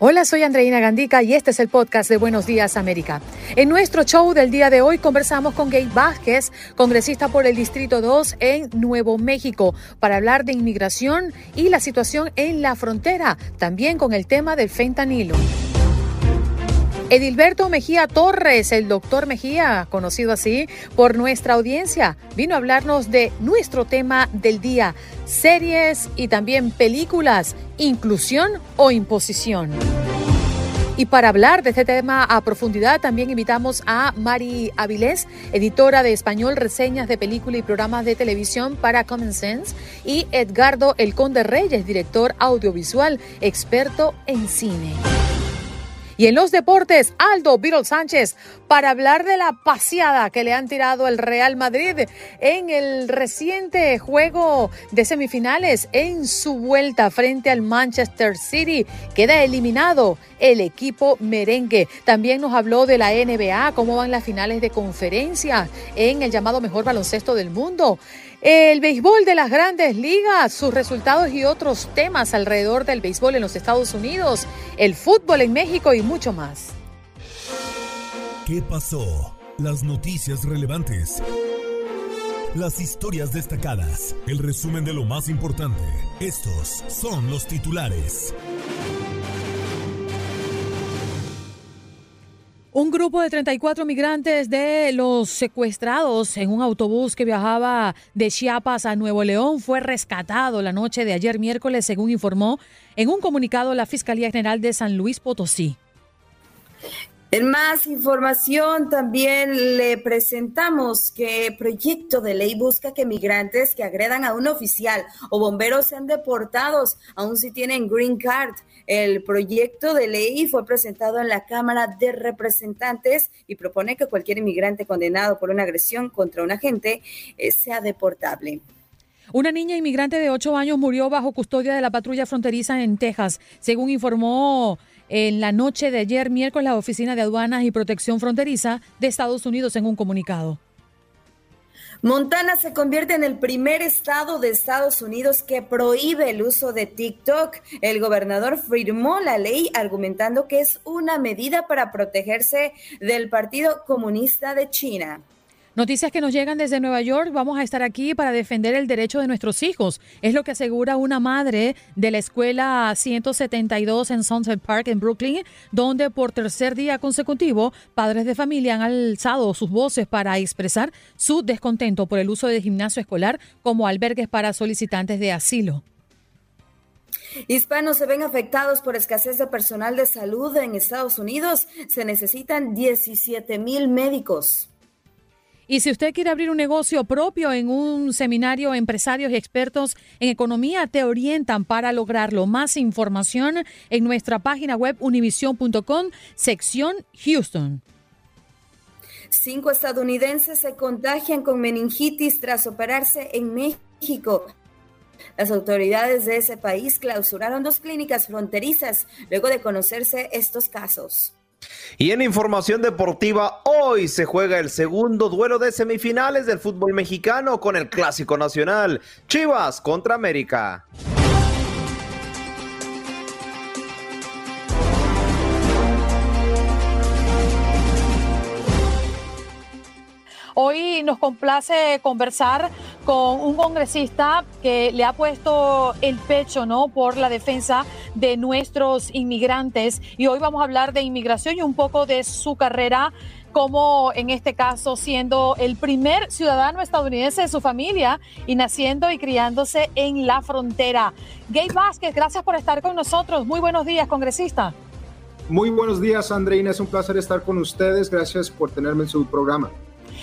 Hola, soy Andreina Gandica y este es el podcast de Buenos Días América. En nuestro show del día de hoy conversamos con Gabe Vázquez, congresista por el Distrito 2 en Nuevo México, para hablar de inmigración y la situación en la frontera, también con el tema del fentanilo. Edilberto Mejía Torres, el doctor Mejía, conocido así por nuestra audiencia, vino a hablarnos de nuestro tema del día, series y también películas, inclusión o imposición. Y para hablar de este tema a profundidad, también invitamos a Mari Avilés, editora de español, reseñas de película y programas de televisión para Common Sense, y Edgardo El Conde Reyes, director audiovisual, experto en cine. Y en los deportes, Aldo Viro Sánchez para hablar de la paseada que le han tirado el Real Madrid en el reciente juego de semifinales en su vuelta frente al Manchester City. Queda eliminado el equipo merengue. También nos habló de la NBA, cómo van las finales de conferencia en el llamado mejor baloncesto del mundo el béisbol de las grandes ligas, sus resultados y otros temas alrededor del béisbol en los Estados Unidos, el fútbol en México y mucho más. ¿Qué pasó? Las noticias relevantes. Las historias destacadas. El resumen de lo más importante. Estos son los titulares. Un grupo de 34 migrantes de los secuestrados en un autobús que viajaba de Chiapas a Nuevo León fue rescatado la noche de ayer miércoles, según informó en un comunicado la Fiscalía General de San Luis Potosí. En más información también le presentamos que proyecto de ley busca que migrantes que agredan a un oficial o bomberos sean deportados, aun si tienen green card. El proyecto de ley fue presentado en la Cámara de Representantes y propone que cualquier inmigrante condenado por una agresión contra un agente eh, sea deportable. Una niña inmigrante de 8 años murió bajo custodia de la patrulla fronteriza en Texas, según informó en la noche de ayer miércoles la Oficina de Aduanas y Protección Fronteriza de Estados Unidos en un comunicado. Montana se convierte en el primer estado de Estados Unidos que prohíbe el uso de TikTok. El gobernador firmó la ley argumentando que es una medida para protegerse del Partido Comunista de China. Noticias que nos llegan desde Nueva York. Vamos a estar aquí para defender el derecho de nuestros hijos. Es lo que asegura una madre de la escuela 172 en Sunset Park en Brooklyn, donde por tercer día consecutivo padres de familia han alzado sus voces para expresar su descontento por el uso de gimnasio escolar como albergues para solicitantes de asilo. Hispanos se ven afectados por escasez de personal de salud en Estados Unidos. Se necesitan 17 mil médicos. Y si usted quiere abrir un negocio propio en un seminario, empresarios y expertos en economía te orientan para lograrlo. Más información en nuestra página web univision.com, sección Houston. Cinco estadounidenses se contagian con meningitis tras operarse en México. Las autoridades de ese país clausuraron dos clínicas fronterizas luego de conocerse estos casos. Y en información deportiva, hoy se juega el segundo duelo de semifinales del fútbol mexicano con el Clásico Nacional, Chivas contra América. Hoy nos complace conversar con un congresista que le ha puesto el pecho, ¿no? Por la defensa de nuestros inmigrantes. Y hoy vamos a hablar de inmigración y un poco de su carrera como en este caso siendo el primer ciudadano estadounidense de su familia y naciendo y criándose en la frontera. Gay Vázquez, gracias por estar con nosotros. Muy buenos días, congresista. Muy buenos días, Andreina. Es un placer estar con ustedes. Gracias por tenerme en su programa.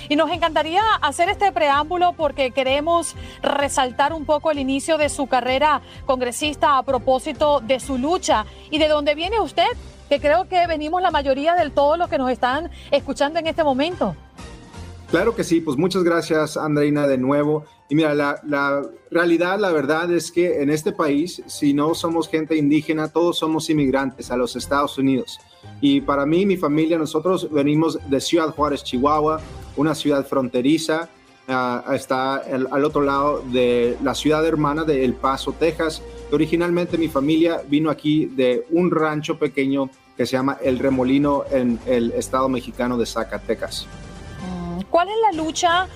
Y nos encantaría hacer este preámbulo porque queremos resaltar un poco el inicio de su carrera congresista a propósito de su lucha y de dónde viene usted que creo que venimos la mayoría de todos los que nos están escuchando en este momento. Claro que sí, pues muchas gracias Andreina de nuevo. Y mira, la, realidad, la verdad es que en este país, si no somos gente indígena, todos somos inmigrantes a los Estados Unidos. Y para mí, mi familia, nosotros venimos de Ciudad Juárez, Chihuahua, una ciudad fronteriza, uh, está al otro lado de la ciudad hermana de El Paso, Texas. Originalmente mi familia vino aquí de un rancho pequeño que se llama El Remolino en el estado mexicano de Zacatecas. Mm, ¿Cuál es la lucha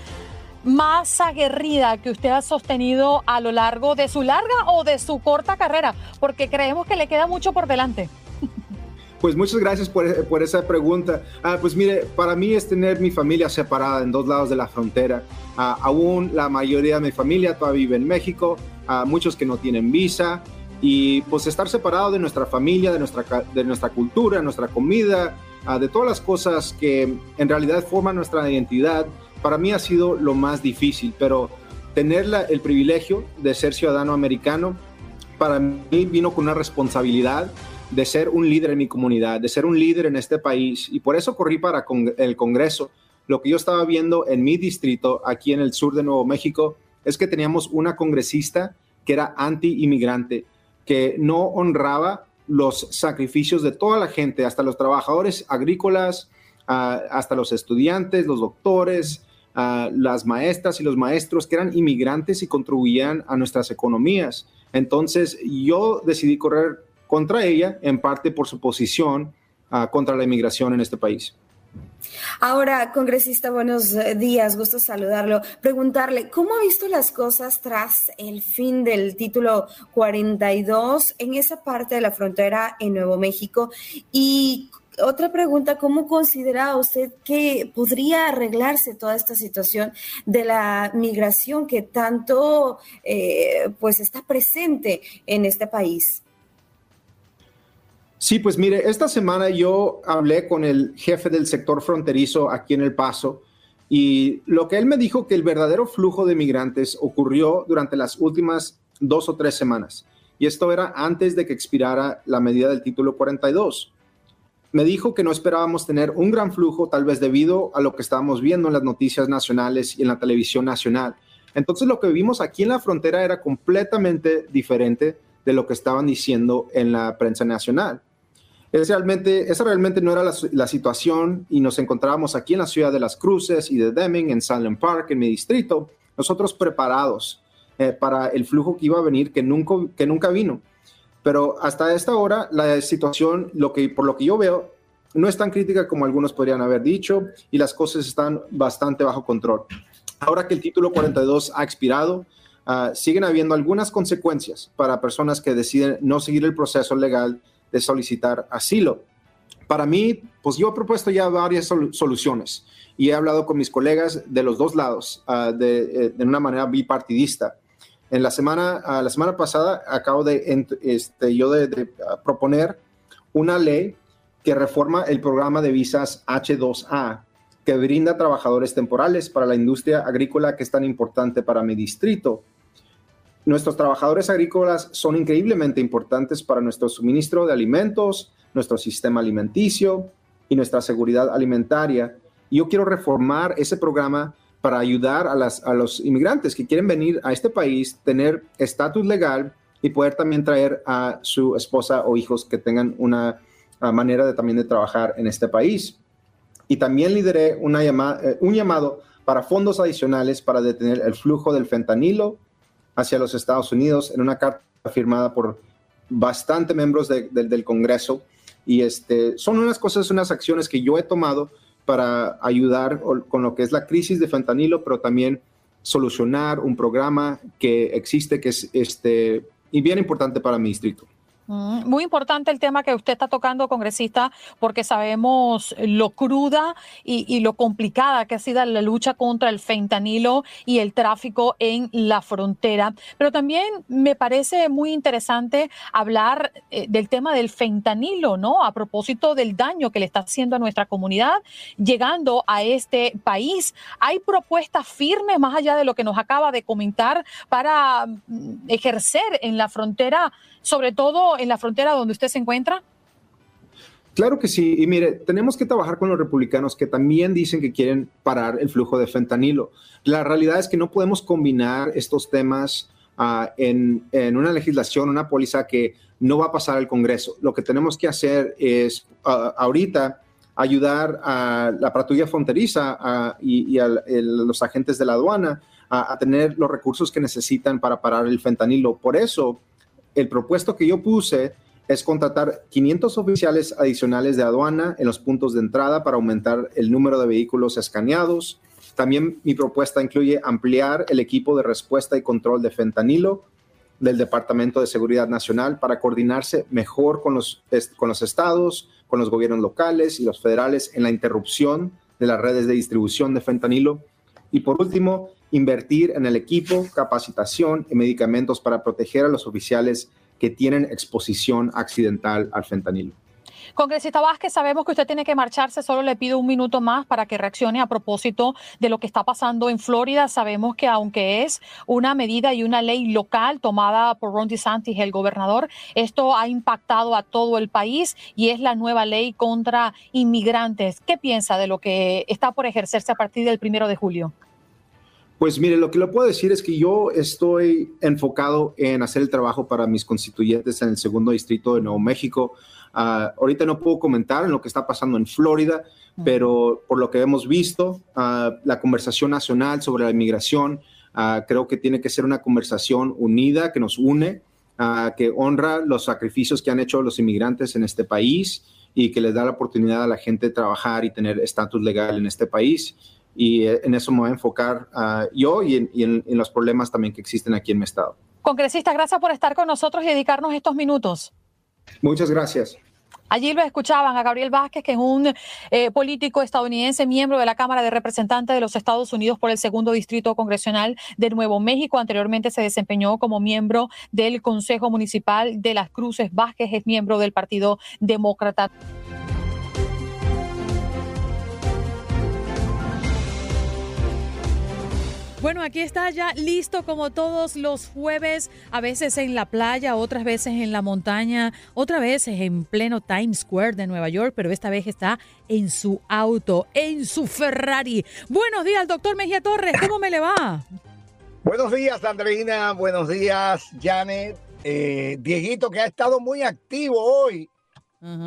más aguerrida que usted ha sostenido a lo largo de su larga o de su corta carrera? Porque creemos que le queda mucho por delante. Pues muchas gracias por, por esa pregunta. Ah, pues mire, para mí es tener mi familia separada en dos lados de la frontera. Ah, aún la mayoría de mi familia todavía vive en México, ah, muchos que no tienen visa, y pues estar separado de nuestra familia, de nuestra, de nuestra cultura, nuestra comida, de todas las cosas que en realidad forman nuestra identidad, para mí ha sido lo más difícil, pero tener la, el privilegio de ser ciudadano americano, para mí vino con una responsabilidad de ser un líder en mi comunidad, de ser un líder en este país. Y por eso corrí para con el Congreso. Lo que yo estaba viendo en mi distrito, aquí en el sur de Nuevo México, es que teníamos una congresista que era anti-inmigrante, que no honraba los sacrificios de toda la gente, hasta los trabajadores agrícolas, uh, hasta los estudiantes, los doctores, uh, las maestras y los maestros que eran inmigrantes y contribuían a nuestras economías. Entonces yo decidí correr contra ella, en parte por su posición uh, contra la inmigración en este país. Ahora, congresista, buenos eh, días, gusto saludarlo. Preguntarle, ¿cómo ha visto las cosas tras el fin del título 42 en esa parte de la frontera en Nuevo México? Y otra pregunta, ¿cómo considera usted que podría arreglarse toda esta situación de la migración que tanto eh, pues está presente en este país? Sí, pues mire, esta semana yo hablé con el jefe del sector fronterizo aquí en El Paso y lo que él me dijo que el verdadero flujo de migrantes ocurrió durante las últimas dos o tres semanas. Y esto era antes de que expirara la medida del título 42. Me dijo que no esperábamos tener un gran flujo, tal vez debido a lo que estábamos viendo en las noticias nacionales y en la televisión nacional. Entonces lo que vimos aquí en la frontera era completamente diferente de lo que estaban diciendo en la prensa nacional. Es realmente, esa realmente no era la, situación y nos encontrábamos aquí en la ciudad de Las Cruces y de Deming, en Salem Park, en mi distrito, nosotros preparados eh, para el flujo que iba a venir, que nunca, que nunca vino. Pero hasta esta hora la situación, lo que, por lo que yo veo, no es tan crítica como algunos podrían haber dicho y las cosas están bastante bajo control. Ahora que el título 42 ha expirado, uh, siguen habiendo algunas consecuencias para personas que deciden no seguir el proceso legal de solicitar asilo. Para mí, pues yo he propuesto ya varias sol soluciones y he hablado con mis colegas de los dos lados uh, de, eh, de, una manera bipartidista. En la semana, la semana pasada acabo de, este, yo de, uh, proponer una ley que reforma el programa de visas H2A, que brinda trabajadores temporales para la industria agrícola que es tan importante para mi distrito. Nuestros trabajadores agrícolas son increíblemente importantes para nuestro suministro de alimentos, nuestro sistema alimenticio y nuestra seguridad alimentaria. Yo quiero reformar ese programa para ayudar a los inmigrantes que quieren venir a este país, tener estatus legal y poder también traer a su esposa o hijos que tengan una manera de también de trabajar en este país. Y también lideré una llama, eh, un llamado para fondos adicionales para detener el flujo del fentanilo hacia los Estados Unidos en una carta firmada por bastante miembros de, de, del Congreso. Y este, son unas cosas, unas acciones que yo he tomado para ayudar con lo que es la crisis de fentanilo, pero también solucionar un programa que existe que es este, y bien importante para mi distrito. Muy importante el tema que usted está tocando, congresista, porque sabemos lo cruda y, lo complicada que ha sido la lucha contra el fentanilo y el tráfico en la frontera. Pero también me parece muy interesante hablar eh, del tema del fentanilo, ¿no? A propósito del daño que le está haciendo a nuestra comunidad llegando a este país. ¿Hay propuestas firmes, más allá de lo que nos acaba de comentar, para mm, ejercer en la frontera? Sobre todo en la frontera donde usted se encuentra? Claro que sí. Y mire, tenemos que trabajar con los republicanos que también dicen que quieren parar el flujo de fentanilo. La realidad es que no podemos combinar estos temas ah, en, una legislación, una póliza que no va a pasar al Congreso. Lo que tenemos que hacer es ah, ahorita ayudar a la patrulla fronteriza ah, y, a los agentes de la aduana a tener los recursos que necesitan para parar el fentanilo. Por eso el propuesto que yo puse es contratar 500 oficiales adicionales de aduana en los puntos de entrada para aumentar el número de vehículos escaneados. También mi propuesta incluye ampliar el equipo de respuesta y control de fentanilo del Departamento de Seguridad Nacional para coordinarse mejor con los, con los estados, con los gobiernos locales y los federales en la interrupción de las redes de distribución de fentanilo. Y por último, invertir en el equipo, capacitación y medicamentos para proteger a los oficiales que tienen exposición accidental al fentanilo. Congresista Vázquez, sabemos que usted tiene que marcharse, solo le pido un minuto más para que reaccione a propósito de lo que está pasando en Florida. Sabemos que aunque es una medida y una ley local tomada por Ron DeSantis, el gobernador, esto ha impactado a todo el país y es la nueva ley contra inmigrantes. ¿Qué piensa de lo que está por ejercerse a partir del primero de julio? Pues mire, lo que le puedo decir es que yo estoy enfocado en hacer el trabajo para mis constituyentes en el segundo distrito de Nuevo México. Ah, ahorita no puedo comentar en lo que está pasando en Florida, pero por lo que hemos visto, ah, la conversación nacional sobre la inmigración ah, creo que tiene que ser una conversación unida, que nos une, que honra los sacrificios que han hecho los inmigrantes en este país y que les da la oportunidad a la gente de trabajar y tener estatus legal en este país y eh, en eso me voy a enfocar ah, yo y, en, los problemas también que existen aquí en mi estado. Congresista, gracias por estar con nosotros y dedicarnos estos minutos. Muchas gracias. Allí lo escuchaban a Gabriel Vázquez, que es un eh, político estadounidense, miembro de la Cámara de Representantes de los Estados Unidos por el segundo distrito congresional de Nuevo México. Anteriormente se desempeñó como miembro del Consejo Municipal de las Cruces. Vázquez es miembro del Partido Demócrata. Bueno, aquí está ya listo como todos los jueves, a veces en la playa, otras veces en la montaña, otras veces en pleno Times Square de Nueva York, pero esta vez está en su auto, en su Ferrari. Buenos días, doctor Mejía Torres, ¿cómo me le va? Buenos días, Andreina, buenos días, Janet. Eh, Dieguito, que ha estado muy activo hoy.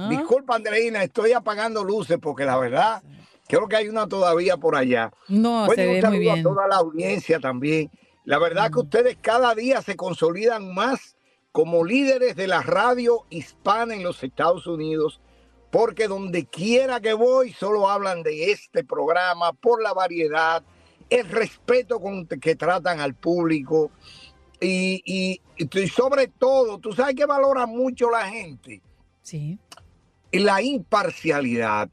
Disculpa, Andreina, estoy apagando luces porque la verdad Creo que hay una todavía por allá. No, se ve muy bien. a toda la audiencia también. La verdad que ustedes cada día se consolidan más como líderes de la radio hispana en los Estados Unidos, porque donde quiera que voy solo hablan de este programa por la variedad, el respeto con que tratan al público y, y, y sobre todo, tú sabes que valora mucho la gente. Sí. La imparcialidad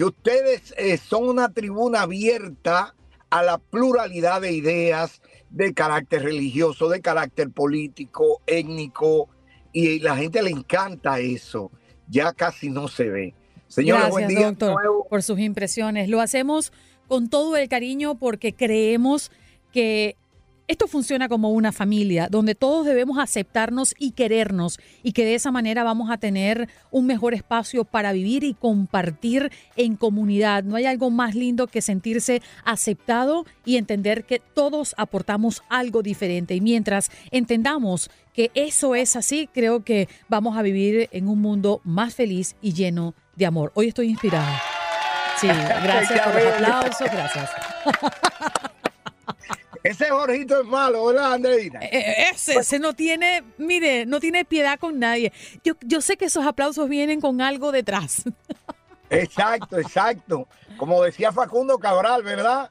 que ustedes eh, son una tribuna abierta a la pluralidad de ideas de carácter religioso, de carácter político, étnico, y la gente le encanta eso. Ya casi no se ve. Señores, buen día. Doctor, por sus impresiones. Lo hacemos con todo el cariño porque creemos que esto funciona como una familia, donde todos debemos aceptarnos y querernos y que de esa manera vamos a tener un mejor espacio para vivir y compartir en comunidad. No hay algo más lindo que sentirse aceptado y entender que todos aportamos algo diferente. Y mientras entendamos que eso es así, creo que vamos a vivir en un mundo más feliz y lleno de amor. Hoy estoy inspirada. Sí, gracias por los aplausos, gracias. Ese Jorgito es malo, ¿verdad, Andreina? Eh, eh, ese, ese no tiene, mire, no tiene piedad con nadie. Yo, yo sé que esos aplausos vienen con algo detrás. Exacto, exacto. Como decía Facundo Cabral, ¿verdad?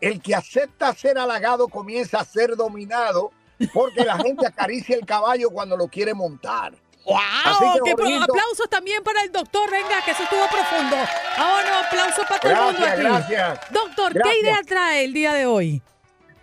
El que acepta ser halagado comienza a ser dominado porque la gente acaricia el caballo cuando lo quiere montar. ¡Wow! ¡Qué aplausos también para el doctor! Venga, que eso estuvo profundo. Ahora aplausos para todo el mundo aquí. Gracias. Doctor, ¿qué idea trae el día de hoy?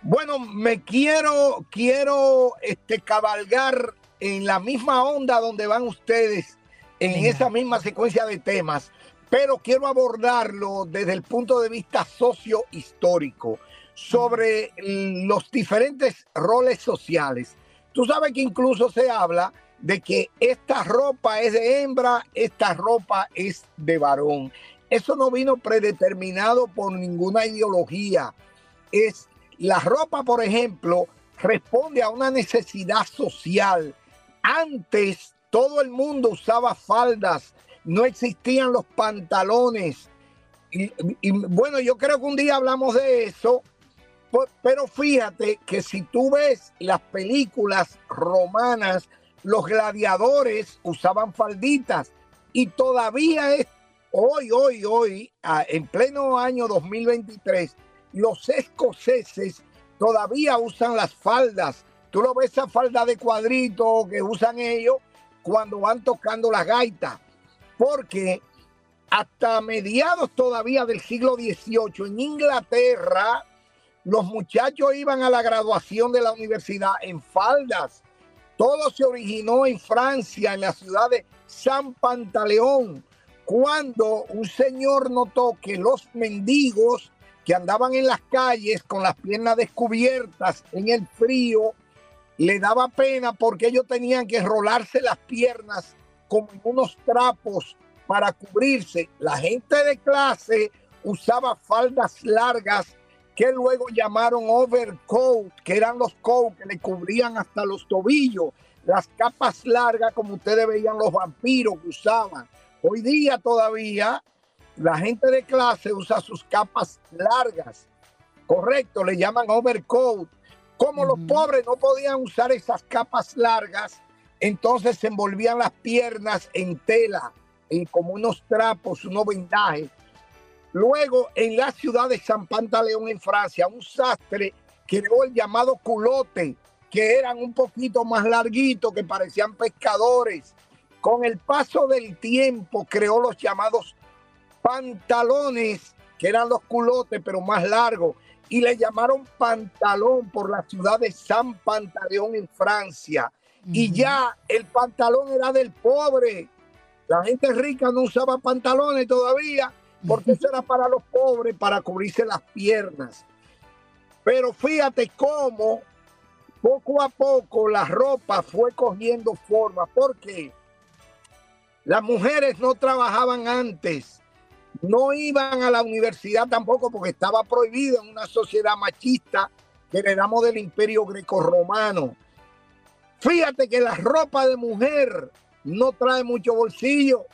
Bueno, me quiero, quiero este, cabalgar en la misma onda donde van ustedes, en esa misma secuencia de temas, pero quiero abordarlo desde el punto de vista sociohistórico, sobre los diferentes roles sociales. Tú sabes que incluso se habla de que esta ropa es de hembra, esta ropa es de varón. Eso no vino predeterminado por ninguna ideología. Es la ropa, por ejemplo, responde a una necesidad social. Antes todo el mundo usaba faldas, no existían los pantalones. Y, bueno, yo creo que un día hablamos de eso, pero fíjate que si tú ves las películas romanas, los gladiadores usaban falditas y todavía es hoy, hoy, hoy, en pleno año 2023, los escoceses todavía usan las faldas. Tú lo ves esa falda de cuadrito que usan ellos cuando van tocando las gaitas. Porque hasta mediados todavía del siglo XVIII en Inglaterra, los muchachos iban a la graduación de la universidad en faldas todo se originó en Francia, en la ciudad de San Pantaleón, cuando un señor notó que los mendigos que andaban en las calles con las piernas descubiertas en el frío, le daba pena porque ellos tenían que rolarse las piernas como unos trapos para cubrirse. La gente de clase usaba faldas largas que luego llamaron overcoat, que eran los coats que le cubrían hasta los tobillos, las capas largas como ustedes veían los vampiros que usaban. Hoy día todavía la gente de clase usa sus capas largas, correcto, le llaman overcoat. Como los pobres no podían usar esas capas largas, entonces se envolvían las piernas en tela, en como unos trapos, unos vendajes Luego, en la ciudad de San Pantaleón, en Francia, un sastre creó el llamado culote, que eran un poquito más larguitos, que parecían pescadores. Con el paso del tiempo creó los llamados pantalones, que eran los culotes, pero más largos. Y le llamaron pantalón por la ciudad de San Pantaleón en Francia. Y ya el pantalón era del pobre. La gente rica no usaba pantalones todavía porque eso era para los pobres, para cubrirse las piernas. Pero fíjate cómo poco a poco la ropa fue cogiendo forma, porque las mujeres no trabajaban antes, no iban a la universidad tampoco porque estaba prohibido en una sociedad machista que heredamos del imperio grecorromano. Fíjate que la ropa de mujer no trae mucho bolsillo,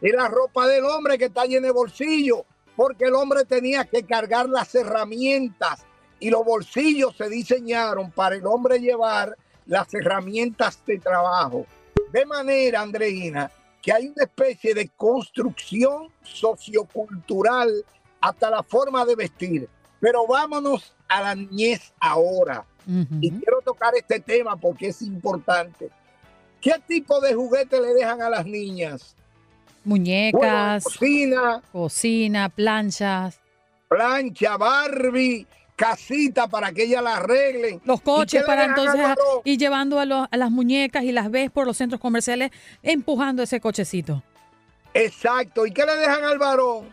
y la ropa del hombre que está llena de bolsillos, porque el hombre tenía que cargar las herramientas y los bolsillos se diseñaron para el hombre llevar las herramientas de trabajo. De manera, Andreina, que hay una especie de construcción sociocultural hasta la forma de vestir. Pero vámonos a la niñez ahora. Y quiero tocar este tema porque es importante. ¿Qué tipo de juguete le dejan a las niñas? Muñecas. cocina. Cocina, planchas. Plancha, Barbie, casita para que ella la arreglen. Los coches para entonces ir llevando a, las muñecas y las ves por los centros comerciales empujando ese cochecito. Exacto. ¿Y qué le dejan al varón?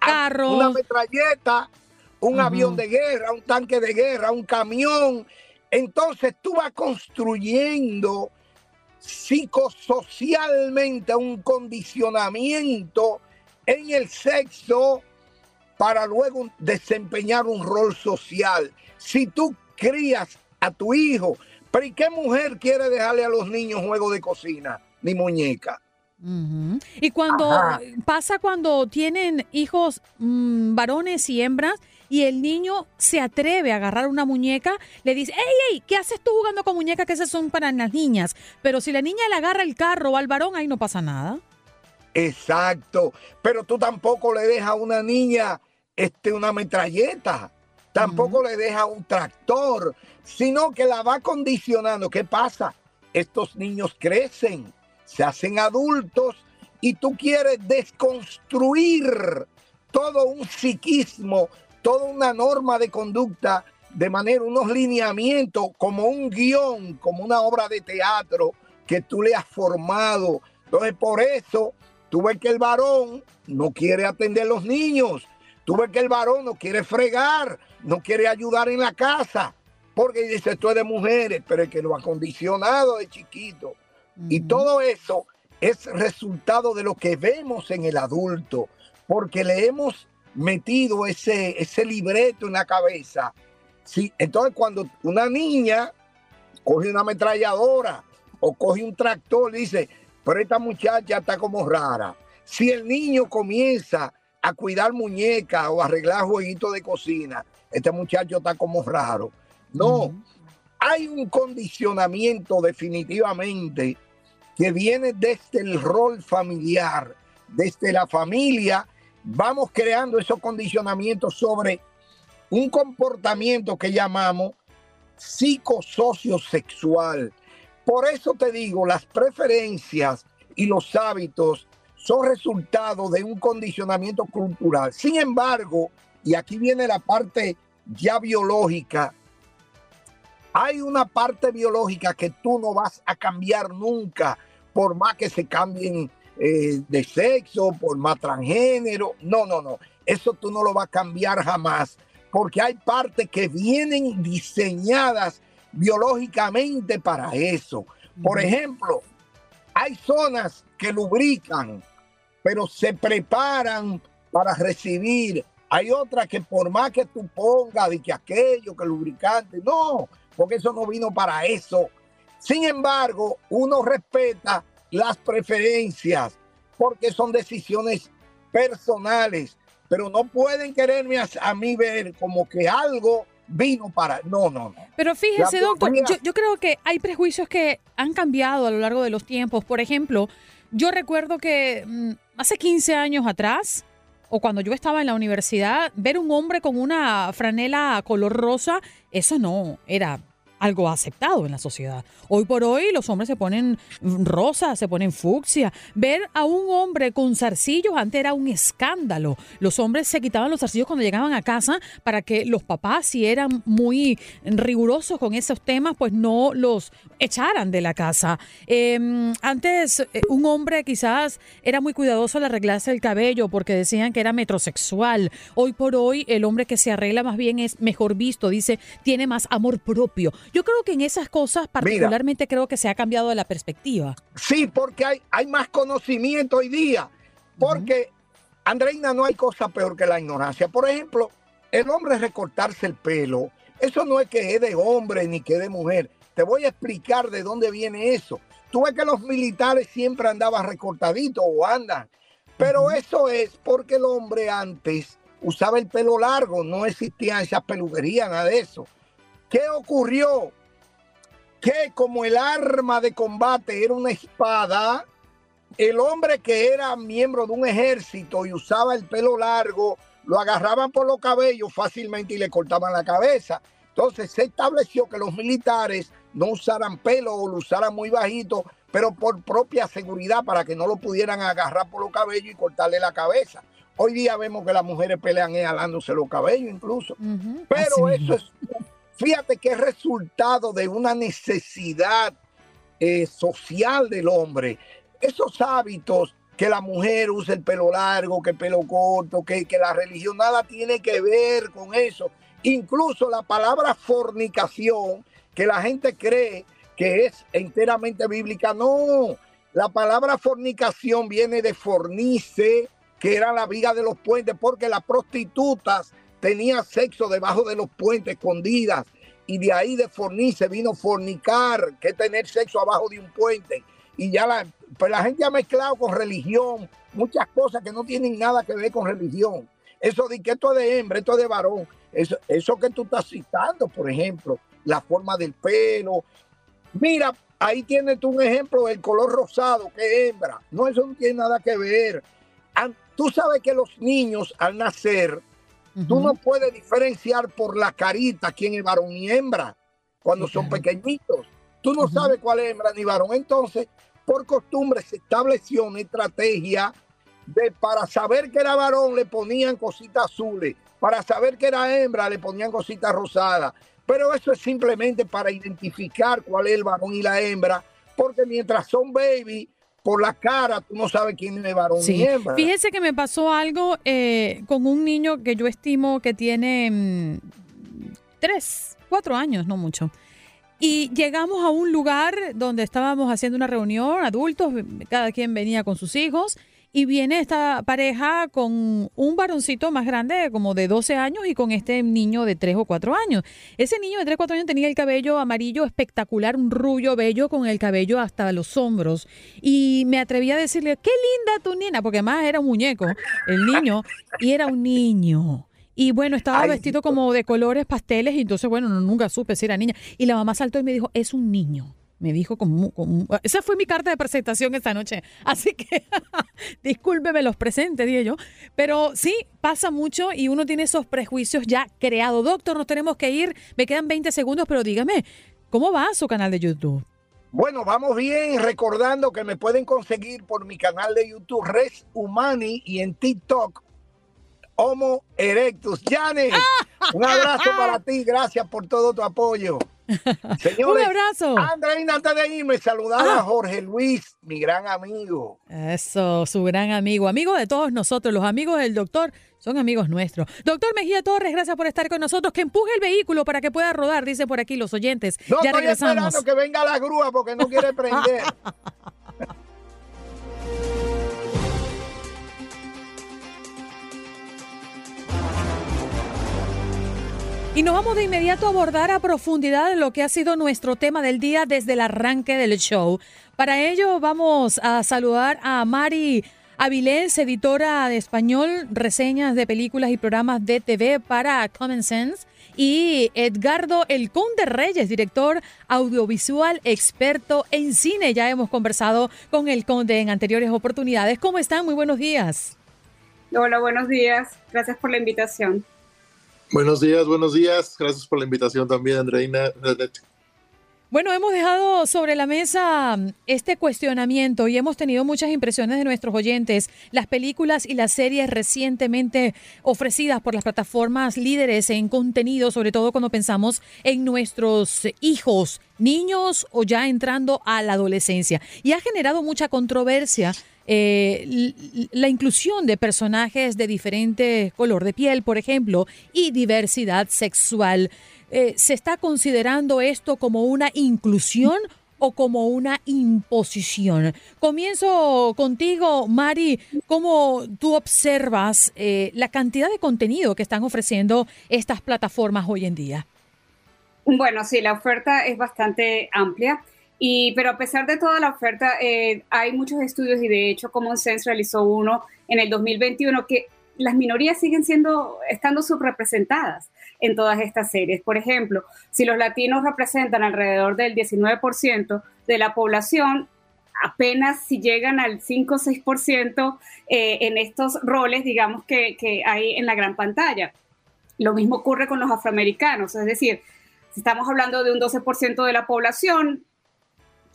Carro. Una metralleta, un avión de guerra, un tanque de guerra, un camión. Entonces tú vas construyendo psicosocialmente un condicionamiento en el sexo para luego desempeñar un rol social. Si tú crías a tu hijo, pero ¿y qué mujer quiere dejarle a los niños juego de cocina ni muñeca? Y cuando pasa cuando tienen hijos mm, varones y hembras y el niño se atreve a agarrar una muñeca, le dice, ¡Ey, ey! ¿Qué haces tú jugando con muñecas que esas son para las niñas? Pero si la niña le agarra el carro o al varón, ahí no pasa nada. Exacto. Pero tú tampoco le dejas a una niña este, una metralleta. Tampoco le dejas un tractor, sino que la va condicionando. ¿Qué pasa? Estos niños crecen, se hacen adultos y tú quieres desconstruir todo un psiquismo, toda una norma de conducta, de manera, unos lineamientos, como un guion, como una obra de teatro que tú le has formado. Entonces, por eso, tú ves que el varón no quiere atender a los niños, tú ves que el varón no quiere fregar, no quiere ayudar en la casa, porque dice, esto es de mujeres, pero es que lo ha condicionado de chiquito. Y todo eso es resultado de lo que vemos en el adulto, porque le hemos metido ese, ese libreto en la cabeza. Sí, entonces cuando una niña coge una ametralladora o coge un tractor, dice, pero esta muchacha está como rara. Si el niño comienza a cuidar muñecas o arreglar jueguitos de cocina, este muchacho está como raro. No, hay un condicionamiento definitivamente que viene desde el rol familiar, desde la familia, vamos creando esos condicionamientos sobre un comportamiento que llamamos psicosociosexual. Por eso te digo, las preferencias y los hábitos son resultado de un condicionamiento cultural. Sin embargo, y aquí viene la parte ya biológica, hay una parte biológica que tú no vas a cambiar nunca por más que se cambien eh, de sexo, por más transgénero. No, no, no. Eso tú no lo vas a cambiar jamás, porque hay partes que vienen diseñadas biológicamente para eso. Por ejemplo, hay zonas que lubrican, pero se preparan para recibir. Hay otras que por más que tú pongas de que aquello, que lubricante, no, porque eso no vino para eso. Sin embargo, uno respeta las preferencias porque son decisiones personales, pero no pueden quererme a, mí ver como que algo vino para... No, no, no. Pero fíjese, doctor, yo, creo que hay prejuicios que han cambiado a lo largo de los tiempos. Por ejemplo, yo recuerdo que mm, hace 15 años atrás, o cuando yo estaba en la universidad, ver un hombre con una franela color rosa, eso no era algo aceptado en la sociedad. Hoy por hoy los hombres se ponen rosa, se ponen fucsia. Ver a un hombre con zarcillos antes era un escándalo. Los hombres se quitaban los zarcillos cuando llegaban a casa para que los papás, si eran muy rigurosos con esos temas, pues no los echaran de la casa. Em, antes eh, un hombre quizás era muy cuidadoso al arreglarse el cabello porque decían que era metrosexual. Hoy por hoy el hombre que se arregla más bien es mejor visto, dice, tiene más amor propio. Yo creo que en esas cosas particularmente creo que se ha cambiado la perspectiva. Sí, porque hay, hay más conocimiento hoy día. Porque, Andreina, no hay cosa peor que la ignorancia. Por ejemplo, el hombre recortarse el pelo, eso no es que es de hombre ni que es de mujer. Te voy a explicar de dónde viene eso. Tú ves que los militares siempre andaban recortaditos o andan. Pero eso es porque el hombre antes usaba el pelo largo, no existían esas peluquerías, nada de eso. ¿Qué ocurrió? Que como el arma de combate era una espada, el hombre que era miembro de un ejército y usaba el pelo largo, lo agarraban por los cabellos fácilmente y le cortaban la cabeza. Entonces se estableció que los militares no usaran pelo o lo usaran muy bajito, pero por propia seguridad para que no lo pudieran agarrar por los cabellos y cortarle la cabeza. Hoy día vemos que las mujeres pelean alándose los cabellos incluso. Pero eso es Fíjate que es resultado de una necesidad eh, social del hombre. Esos hábitos que la mujer use el pelo largo, que el pelo corto, que, que la religión nada tiene que ver con eso. Incluso la palabra fornicación, que la gente cree que es enteramente bíblica, no. La palabra fornicación viene de fornice, que era la viga de los puentes, porque las prostitutas tenía sexo debajo de los puentes escondidas y de ahí de fornice vino fornicar, que tener sexo abajo de un puente. Y ya la, pues la gente ha mezclado con religión muchas cosas que no tienen nada que ver con religión. Eso de que esto es de hembra, esto es de varón. Eso, eso que tú estás citando, por ejemplo, la forma del pelo. Mira, ahí tienes tú un ejemplo del color rosado, que hembra. No, eso no tiene nada que ver. Tú sabes que los niños al nacer, tú no puedes diferenciar por la carita quién es varón y hembra cuando son pequeñitos. Tú no sabes cuál es hembra ni varón. Entonces, por costumbre se estableció una estrategia de para saber que era varón le ponían cositas azules, para saber que era hembra le ponían cositas rosadas. Pero eso es simplemente para identificar cuál es el varón y la hembra, porque mientras son baby, por la cara tú no sabes quién es varón hembra. Fíjese que me pasó algo eh, con un niño que yo estimo que tiene mm, tres, cuatro años, no mucho. Y llegamos a un lugar donde estábamos haciendo una reunión, adultos, cada quien venía con sus hijos y viene esta pareja con un varoncito más grande, como de 12 años, y con este niño de 3 o 4 años. Ese niño de 3 o 4 años tenía el cabello amarillo espectacular, un rubio bello con el cabello hasta los hombros. Y me atreví a decirle, qué linda tu nena, porque además era un muñeco, el niño, y era un niño. Y bueno, estaba vestido como de colores pasteles y entonces, bueno, nunca supe si era niña. Y la mamá saltó y me dijo, es un niño. Me dijo como, Esa fue mi carta de presentación esta noche. Así que discúlpeme los presentes, dije yo. Pero sí, pasa mucho y uno tiene esos prejuicios ya creados. Doctor, nos tenemos que ir. Me quedan 20 segundos, pero dígame, ¿cómo va su canal de YouTube? Bueno, vamos bien, recordando que me pueden conseguir por mi canal de YouTube Res Humani y en TikTok Homo Erectus. Janet, un abrazo para ti, gracias por todo tu apoyo. Un abrazo. Andreina, antes de irme, saludar a ah. Jorge Luis, mi gran amigo. Eso, su gran amigo, amigo de todos nosotros, los amigos del doctor son amigos nuestros. Doctor Mejía Torres, gracias por estar con nosotros. Que empuje el vehículo para que pueda rodar, dice por aquí los oyentes. No ya estoy esperando que venga la grúa porque no quiere prender. Y nos vamos de inmediato a abordar a profundidad lo que ha sido nuestro tema del día desde el arranque del show. Para ello vamos a saludar a Mari Avilés, editora de español, reseñas de películas y programas de TV para Common Sense. Y Edgardo El Conde Reyes, director audiovisual, experto en cine. Ya hemos conversado con El Conde en anteriores oportunidades. ¿Cómo están? Muy buenos días. Hola, buenos días. Gracias por la invitación. Buenos días, buenos días. Gracias por la invitación también, Andreina. Bueno, hemos dejado sobre la mesa este cuestionamiento y hemos tenido muchas impresiones de nuestros oyentes. Las películas y las series recientemente ofrecidas por las plataformas líderes en contenido, sobre todo cuando pensamos en nuestros hijos, niños o ya entrando a la adolescencia. Y ha generado mucha controversia eh, la inclusión de personajes de diferente color de piel, por ejemplo, y diversidad sexual. Eh, ¿Se está considerando esto como una inclusión o como una imposición? Comienzo contigo, Mari. ¿Cómo tú observas eh, la cantidad de contenido que están ofreciendo estas plataformas hoy en día? Bueno, sí, la oferta es bastante amplia. Y, pero a pesar de toda la oferta, eh, hay muchos estudios y de hecho Common Sense realizó uno en el 2021 que las minorías siguen siendo, estando subrepresentadas en todas estas series. Por ejemplo, si los latinos representan alrededor del 19% de la población, apenas si llegan al 5 o 6% eh, en estos roles, digamos, que, que hay en la gran pantalla. Lo mismo ocurre con los afroamericanos, es decir, si estamos hablando de un 12% de la población,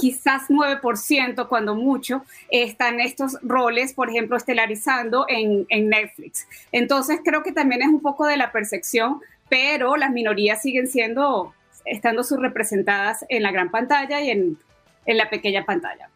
quizás 9% cuando mucho, están estos roles, por ejemplo, estelarizando en, Netflix. Entonces creo que también es un poco de la percepción, pero las minorías siguen siendo, estando subrepresentadas en la gran pantalla y en, en la pequeña pantalla.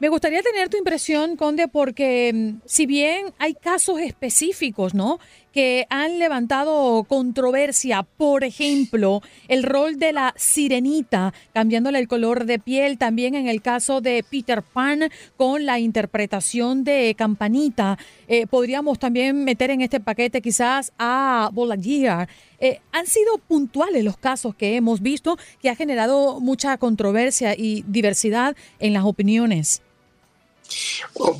Me gustaría tener tu impresión, Conde, porque mm, si bien hay casos específicos, ¿no? Que han levantado controversia, por ejemplo, el rol de la sirenita, cambiándole el color de piel, también en el caso de Peter Pan, con la interpretación de Campanita. Eh, podríamos también meter en este paquete quizás a Bolaguer. Eh, han sido puntuales los casos que hemos visto que ha generado mucha controversia y diversidad en las opiniones.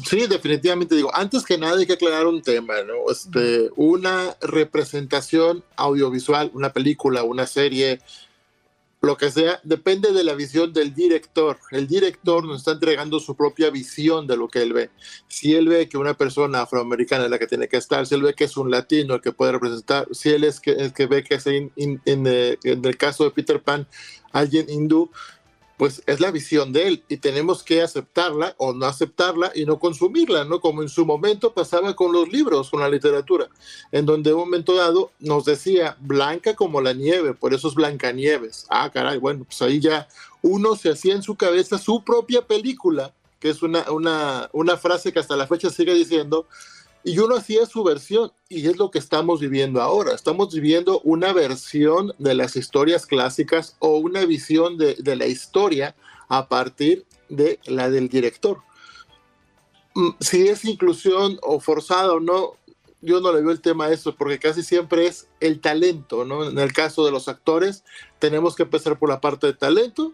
Sí, definitivamente digo, antes que nada hay que aclarar un tema, ¿no? Este, una representación audiovisual, una película, una serie, lo que sea, depende de la visión del director. El director nos está entregando su propia visión de lo que él ve. Si él ve que una persona afroamericana es la que tiene que estar, si él ve que es un latino el que puede representar, si él es que, el que ve que es eh, en el caso de Peter Pan, alguien hindú, pues es la visión de él y tenemos que aceptarla o no aceptarla y no consumirla, ¿no? Como en su momento pasaba con los libros, con la literatura, en donde un momento dado nos decía blanca como la nieve, por eso es Blancanieves. Ah, caray, bueno, pues ahí ya uno se hacía en su cabeza su propia película, que es una, una, una frase que hasta la fecha sigue diciendo, y uno hacía su versión y es lo que estamos viviendo ahora. Estamos viviendo una versión de las historias clásicas o una visión de, de la historia a partir de la del director. Mm, si es inclusión o forzada o no, yo no le veo el tema a eso, porque casi siempre es el talento, ¿no? En el caso de los actores, tenemos que empezar por la parte de talento,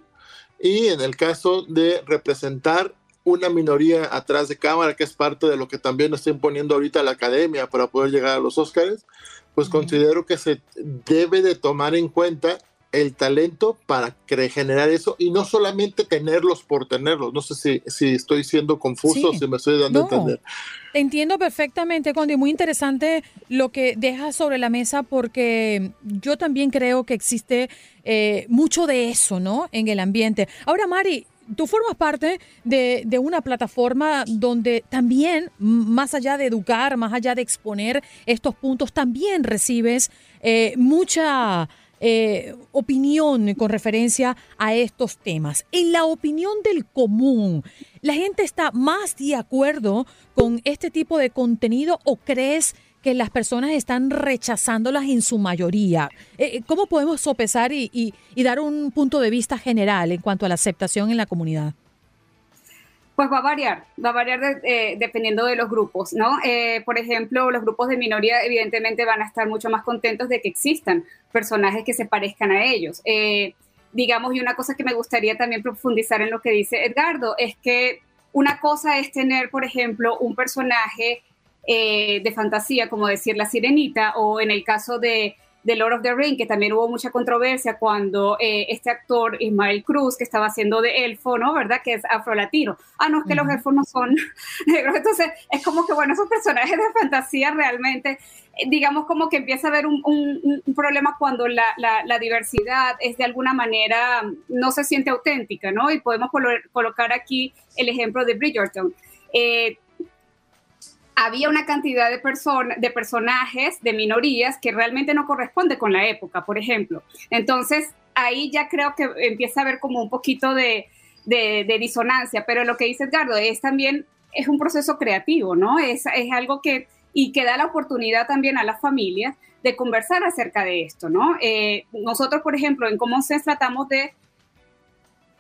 y en el caso de representar una minoría atrás de cámara, que es parte de lo que también está imponiendo ahorita la academia para poder llegar a los Oscars, pues considero que se debe de tomar en cuenta el talento para generar eso y no solamente tenerlos por tenerlos. No sé si, si estoy siendo confuso, si me estoy dando a entender. Entiendo perfectamente, Condi. Muy interesante lo que dejas sobre la mesa porque yo también creo que existe eh, mucho de eso, ¿no? En el ambiente. Ahora, Mari, tú formas parte de, una plataforma donde también, más allá de educar, más allá de exponer estos puntos, también recibes eh, mucha eh, opinión con referencia a estos temas. En la opinión del común, ¿la gente está más de acuerdo con este tipo de contenido o crees que las personas están rechazándolas en su mayoría. Eh, eh, ¿Cómo podemos sopesar y, dar un punto de vista general en cuanto a la aceptación en la comunidad? Pues va a variar, va a variar eh, dependiendo de los grupos, ¿no? por ejemplo, los grupos de minoría evidentemente van a estar mucho más contentos de que existan personajes que se parezcan a ellos. digamos, y una cosa que me gustaría también profundizar en lo que dice Edgardo, es que una cosa es tener, por ejemplo, un personaje eh, de fantasía, como decir La Sirenita, o en el caso de, de, Lord of the Ring, que también hubo mucha controversia cuando eh, este actor Ismael Cruz, que estaba haciendo de elfo, ¿no? ¿Verdad? Que es afrolatino. Ah, no, es que los elfos no son negros. Entonces, es como que, bueno, esos personajes de fantasía realmente, eh, digamos, como que empieza a haber un, un, problema cuando la, la, diversidad es de alguna manera, no se siente auténtica, ¿no? Y podemos colocar aquí el ejemplo de Bridgerton. Eh, había una cantidad de, personas, de personajes, de minorías, que realmente no corresponde con la época, por ejemplo. Entonces, ahí ya creo que empieza a haber como un poquito de, disonancia, pero lo que dice Edgardo es también, es un proceso creativo, ¿no? Es, es algo que, y que da la oportunidad también a las familias de conversar acerca de esto, ¿no? Eh, nosotros, por ejemplo, en Common Sense tratamos de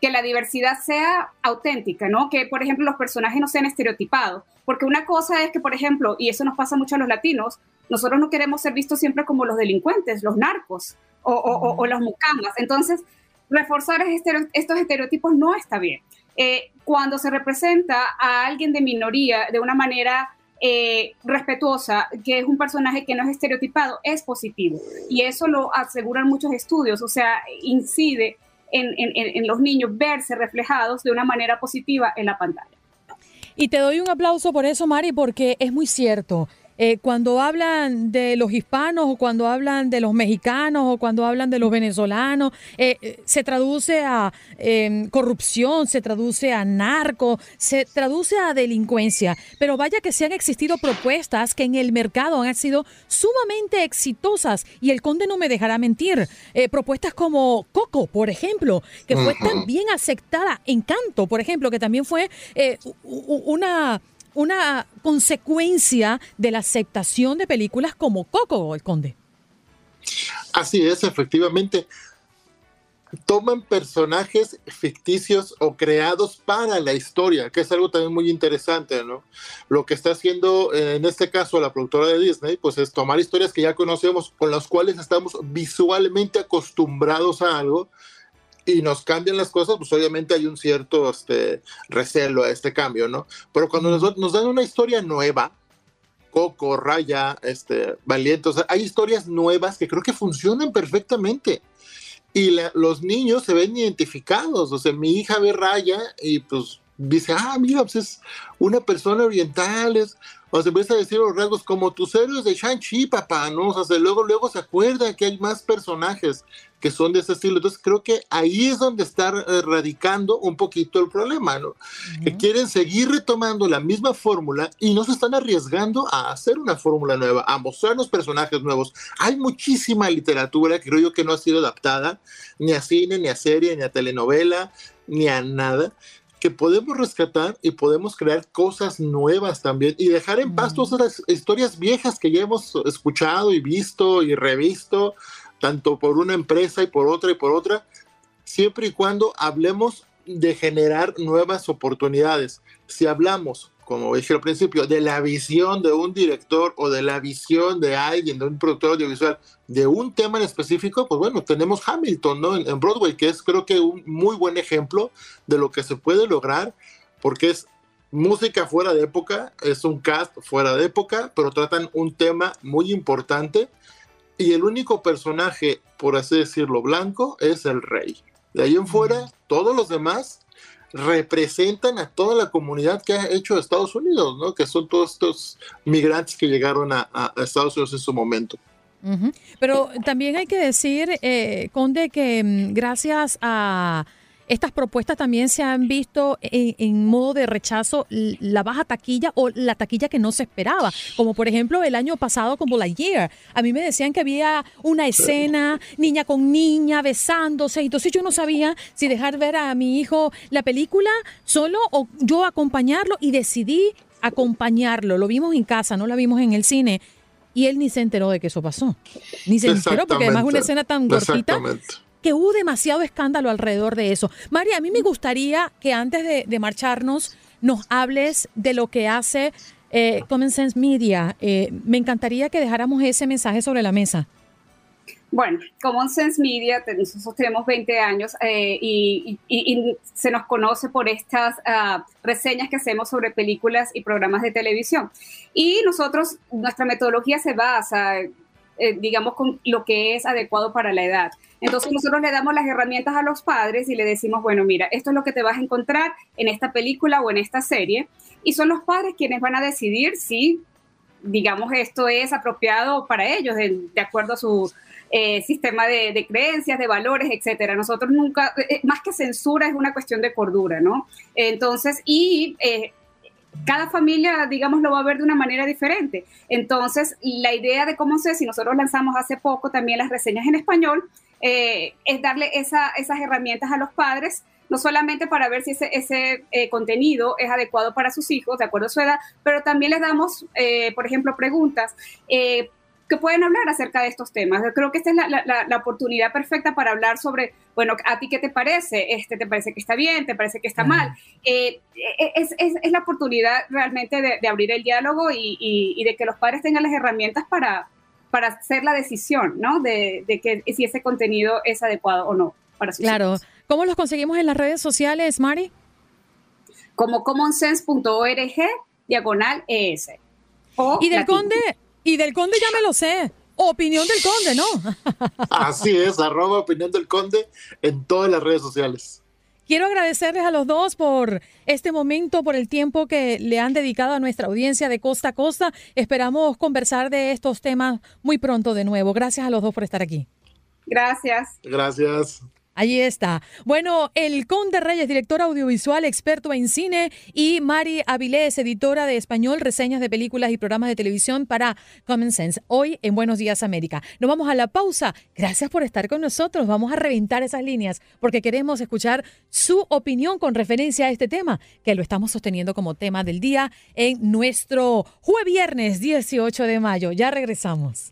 que la diversidad sea auténtica, ¿no? Que, por ejemplo, los personajes no sean estereotipados. Porque una cosa es que, por ejemplo, y eso nos pasa mucho a los latinos, nosotros no queremos ser vistos siempre como los delincuentes, los narcos o, o, los mucamas. Entonces, reforzar estos estereotipos no está bien. Eh, cuando se representa a alguien de minoría de una manera eh, respetuosa, que es un personaje que no es estereotipado, es positivo. Y eso lo aseguran muchos estudios, o sea, incide en, los niños verse reflejados de una manera positiva en la pantalla. Y te doy un aplauso por eso, Mari, porque es muy cierto. Eh, cuando hablan de los hispanos o cuando hablan de los mexicanos o cuando hablan de los venezolanos, eh, eh, se traduce a em, corrupción, se traduce a narco, se traduce a delincuencia. Pero vaya que se han existido propuestas que en el mercado han sido sumamente exitosas y el conde no me dejará mentir. propuestas como Coco, por ejemplo, que fue tan bien aceptada, Encanto, por ejemplo, que también fue una una consecuencia de la aceptación de películas como Coco, el Conde. Así es, efectivamente. Toman personajes ficticios o creados para la historia, que es algo también muy interesante, ¿no? Lo que está haciendo en este caso la productora de Disney, pues es tomar historias que ya conocemos, con las cuales estamos visualmente acostumbrados a algo, y nos cambian las cosas, pues obviamente hay un cierto este, recelo a este cambio, ¿no? Pero cuando nos, dan una historia nueva, Coco, Raya, este, Valiente, o sea, hay historias nuevas que creo que funcionan perfectamente. y los niños se ven identificados. O sea, mi hija ve Raya y pues dice, ah, mira, pues es una persona oriental, es, o se empieza a decir los rasgos como tus héroes de Shang-Chi, papá, ¿no? O sea, luego, luego se acuerda que hay más personajes que son de ese estilo. Entonces creo que ahí es donde está eh, radicando un poquito el problema, ¿no? Que quieren seguir retomando la misma fórmula y no se están arriesgando a hacer una fórmula nueva, a mostrarnos personajes nuevos. Hay muchísima literatura que creo yo que no ha sido adaptada ni a cine, ni a serie, ni a telenovela, ni a nada que podemos rescatar y podemos crear cosas nuevas también y dejar en paz todas las historias viejas que ya hemos escuchado y visto y revisto, tanto por una empresa y por otra y por otra, siempre y cuando hablemos de generar nuevas oportunidades. Si hablamos como dije al principio, de la visión de un director o de la visión de alguien, de un productor audiovisual, de un tema en específico, pues bueno, tenemos Hamilton, ¿no? En, Broadway, que es creo que un muy buen ejemplo de lo que se puede lograr, porque es música fuera de época, es un cast fuera de época, pero tratan un tema muy importante y el único personaje, por así decirlo, blanco es el rey. De ahí en fuera, todos los demás representan a toda la comunidad que ha hecho Estados Unidos, ¿no? Que son todos estos migrantes que llegaron a, Estados Unidos en su momento. Pero también hay que decir, eh, Conde, que mm, gracias a estas propuestas también se han visto en, modo de rechazo la baja taquilla o la taquilla que no se esperaba, como por ejemplo el año pasado con Year. A mí me decían que había una escena, niña con niña besándose, entonces yo no sabía si dejar ver a mi hijo la película solo o yo acompañarlo y decidí acompañarlo. Lo vimos en casa, no la vimos en el cine y él ni se enteró de que eso pasó. Ni se enteró porque además una escena tan cortita que hubo demasiado escándalo alrededor de eso. María, a mí me gustaría que antes de, marcharnos nos hables de lo que hace eh, Common Sense Media. Eh, me encantaría que dejáramos ese mensaje sobre la mesa. Bueno, Common Sense Media, nosotros tenemos 20 años eh, y, se nos conoce por estas ah, reseñas que hacemos sobre películas y programas de televisión. Y nosotros, nuestra metodología se basa, digamos, con lo que es adecuado para la edad. Entonces nosotros le damos las herramientas a los padres y le decimos, bueno, mira, esto es lo que te vas a encontrar en esta película o en esta serie. Y son los padres quienes van a decidir si, digamos, esto es apropiado para ellos, de, acuerdo a su eh, sistema de, creencias, de valores, etcétera. Nosotros nunca, eh, más que censura, es una cuestión de cordura, ¿no? Entonces, y eh, cada familia, digamos, lo va a ver de una manera diferente. Entonces, la idea de cómo sé, si nosotros lanzamos hace poco también las reseñas en español, eh, es darle esas herramientas a los padres, no solamente para ver si ese, eh, contenido es adecuado para sus hijos, de acuerdo a su edad, pero también les damos, eh, por ejemplo, preguntas que pueden hablar acerca de estos temas. Yo creo que esta es la, oportunidad perfecta para hablar sobre, bueno, ¿a ti qué te parece? Este, ¿Te parece que está bien? ¿Te parece que está mal? es, la oportunidad realmente de, abrir el diálogo y, de que los padres tengan las herramientas para, para hacer la decisión, ¿no? De, que si ese contenido es adecuado o no para sus Claro. ¿Cómo los conseguimos en las redes sociales, Mari? Como commonsense.org, diagonal ES. y del Conde, y del Conde ya me lo sé. Opinión del Conde, ¿no? Así es, arroba opinión del Conde en todas las redes sociales. Quiero agradecerles a los dos por este momento, por el tiempo que le han dedicado a nuestra audiencia de costa a costa. Esperamos conversar de estos temas muy pronto de nuevo. Gracias a los dos por estar aquí. Gracias. Gracias. Allí está. Bueno, el Conde Reyes, director audiovisual, experto en cine, y Mari Avilés, editora de español, reseñas de películas y programas de televisión para Common Sense. Hoy en Buenos Días América. Nos vamos a la pausa. Gracias por estar con nosotros. Vamos a reventar esas líneas porque queremos escuchar su opinión con referencia a este tema, que lo estamos sosteniendo como tema del día en nuestro jueves viernes 18 de mayo. Ya regresamos.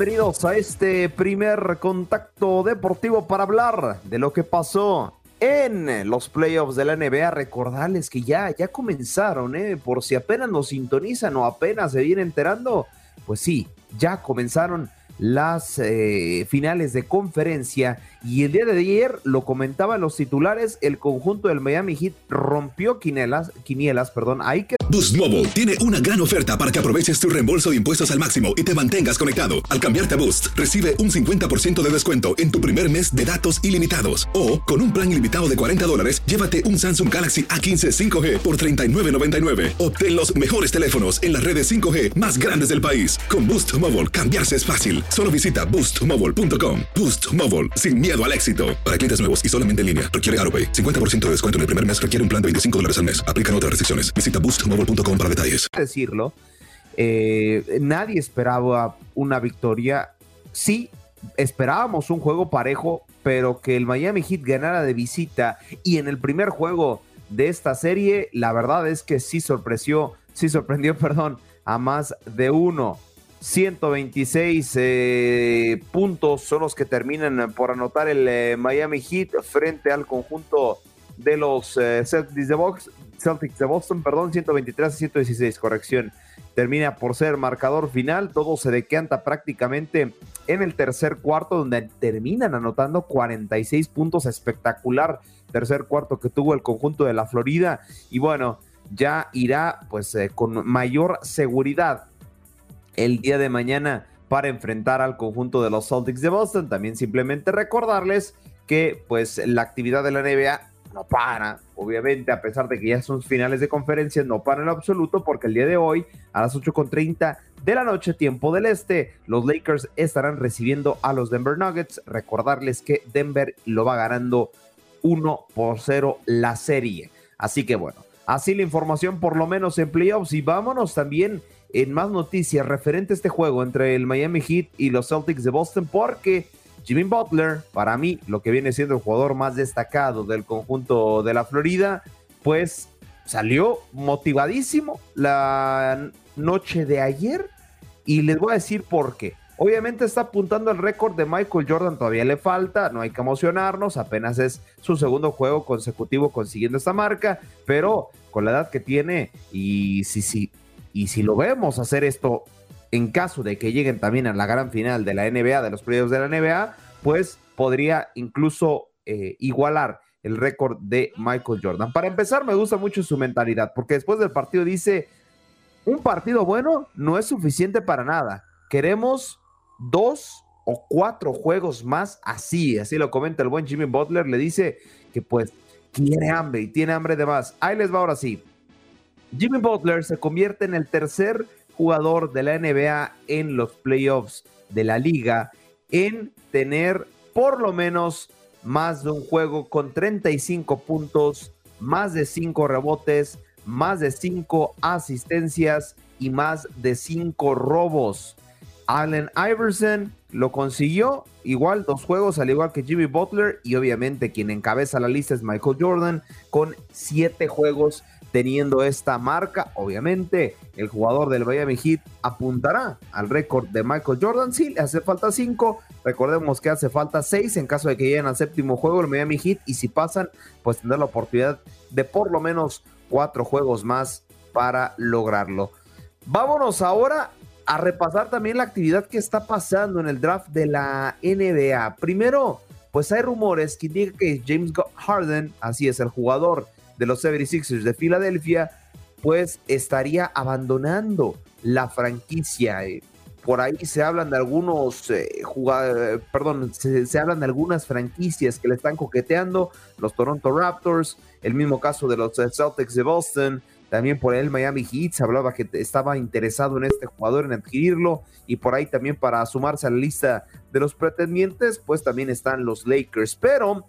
Bienvenidos, a este primer contacto deportivo para hablar de lo que pasó en los playoffs de la NBA. Recordarles que ya, ya comenzaron, ¿eh? por si apenas nos sintonizan o apenas se vienen enterando, pues sí, ya comenzaron las eh, finales de conferencia y el día de ayer lo comentaban los titulares, el conjunto del Miami Heat rompió quinielas, quinielas perdón, hay que... Boost Mobile tiene una gran oferta para que aproveches tu reembolso de impuestos al máximo y te mantengas conectado. Al cambiarte a Boost, recibe un 50% de descuento en tu primer mes de datos ilimitados. O, con un plan ilimitado de 40 dólares, llévate un Samsung Galaxy A15 5G por $39.99. Obtén los mejores teléfonos en las redes 5G más grandes del país. Con Boost Mobile, cambiarse es fácil. Solo visita boostmobile.com. Boost Mobile, sin miedo al éxito. Para clientes nuevos y solamente en línea, requiere AroPay. 50% de descuento en el primer mes requiere un plan de 25 dólares al mes. Aplican otras restricciones. Visita boostmobile.com para detalles. Decirlo, eh, nadie esperaba una victoria. Sí, esperábamos un juego parejo, pero que el Miami Heat ganara de visita y en el primer juego de esta serie, la verdad es que sí sorprendió, sí sorprendió, perdón, a más de uno. 126 eh, puntos son los que terminan por anotar el eh, Miami Heat frente al conjunto de los eh, Celtics, de Box, Celtics de Boston, perdón, 123 a 116, corrección. Termina por ser marcador final, todo se decanta prácticamente en el tercer cuarto, donde terminan anotando 46 puntos, espectacular tercer cuarto que tuvo el conjunto de la Florida. Y bueno, ya irá pues con mayor seguridad el día de mañana para enfrentar al conjunto de los Celtics de Boston. También simplemente recordarles que pues la actividad de la NBA no para, obviamente, a pesar de que ya son finales de conferencia, no para en absoluto, porque el día de hoy, a las 8.30 de la noche, tiempo del este, los Lakers estarán recibiendo a los Denver Nuggets. Recordarles que Denver lo va ganando 1 por 0 la serie. Así que bueno, así la información por lo menos en playoffs y vámonos también en más noticias referente a este juego entre el Miami Heat y los Celtics de Boston, porque Jimmy Butler, para mí, lo que viene siendo el jugador más destacado del conjunto de la Florida, pues salió motivadísimo la noche de ayer y les voy a decir por qué. Obviamente está apuntando al récord de Michael Jordan, todavía le falta, no hay que emocionarnos, apenas es su segundo juego consecutivo consiguiendo esta marca, pero con la edad que tiene y si, si y si lo vemos hacer esto en caso de que lleguen también a la gran final de la NBA, de los playoffs de la NBA, pues podría incluso eh, igualar el récord de Michael Jordan. Para empezar, me gusta mucho su mentalidad, porque después del partido dice, un partido bueno no es suficiente para nada. Queremos dos o cuatro juegos más así, así lo comenta el buen Jimmy Butler, le dice que pues tiene hambre y tiene hambre de más. Ahí les va ahora sí. Jimmy Butler se convierte en el tercer jugador de la NBA en los playoffs de la liga en tener por lo menos más de un juego con 35 puntos, más de 5 rebotes, más de 5 asistencias y más de 5 robos. Allen Iverson lo consiguió, igual dos juegos, al igual que Jimmy Butler, y obviamente quien encabeza la lista es Michael Jordan, con 7 juegos teniendo esta marca. Obviamente, el jugador del Miami Heat apuntará al récord de Michael Jordan. Sí, le hace falta cinco. Recordemos que hace falta seis en caso de que lleguen al séptimo juego el Miami Heat. Y si pasan, pues tendrá la oportunidad de por lo menos cuatro juegos más para lograrlo. Vámonos ahora a repasar también la actividad que está pasando en el draft de la NBA. Primero, pues hay rumores que indican que James Harden, así es el jugador de los 76ers de Filadelfia, pues estaría abandonando la franquicia. Eh, por ahí se hablan de algunos eh, jugadores, perdón, se, hablan de algunas franquicias que le están coqueteando, los Toronto Raptors, el mismo caso de los eh, Celtics de Boston, también por el Miami Heat se hablaba que estaba interesado en este jugador, en adquirirlo, y por ahí también para sumarse a la lista de los pretendientes, pues también están los Lakers, pero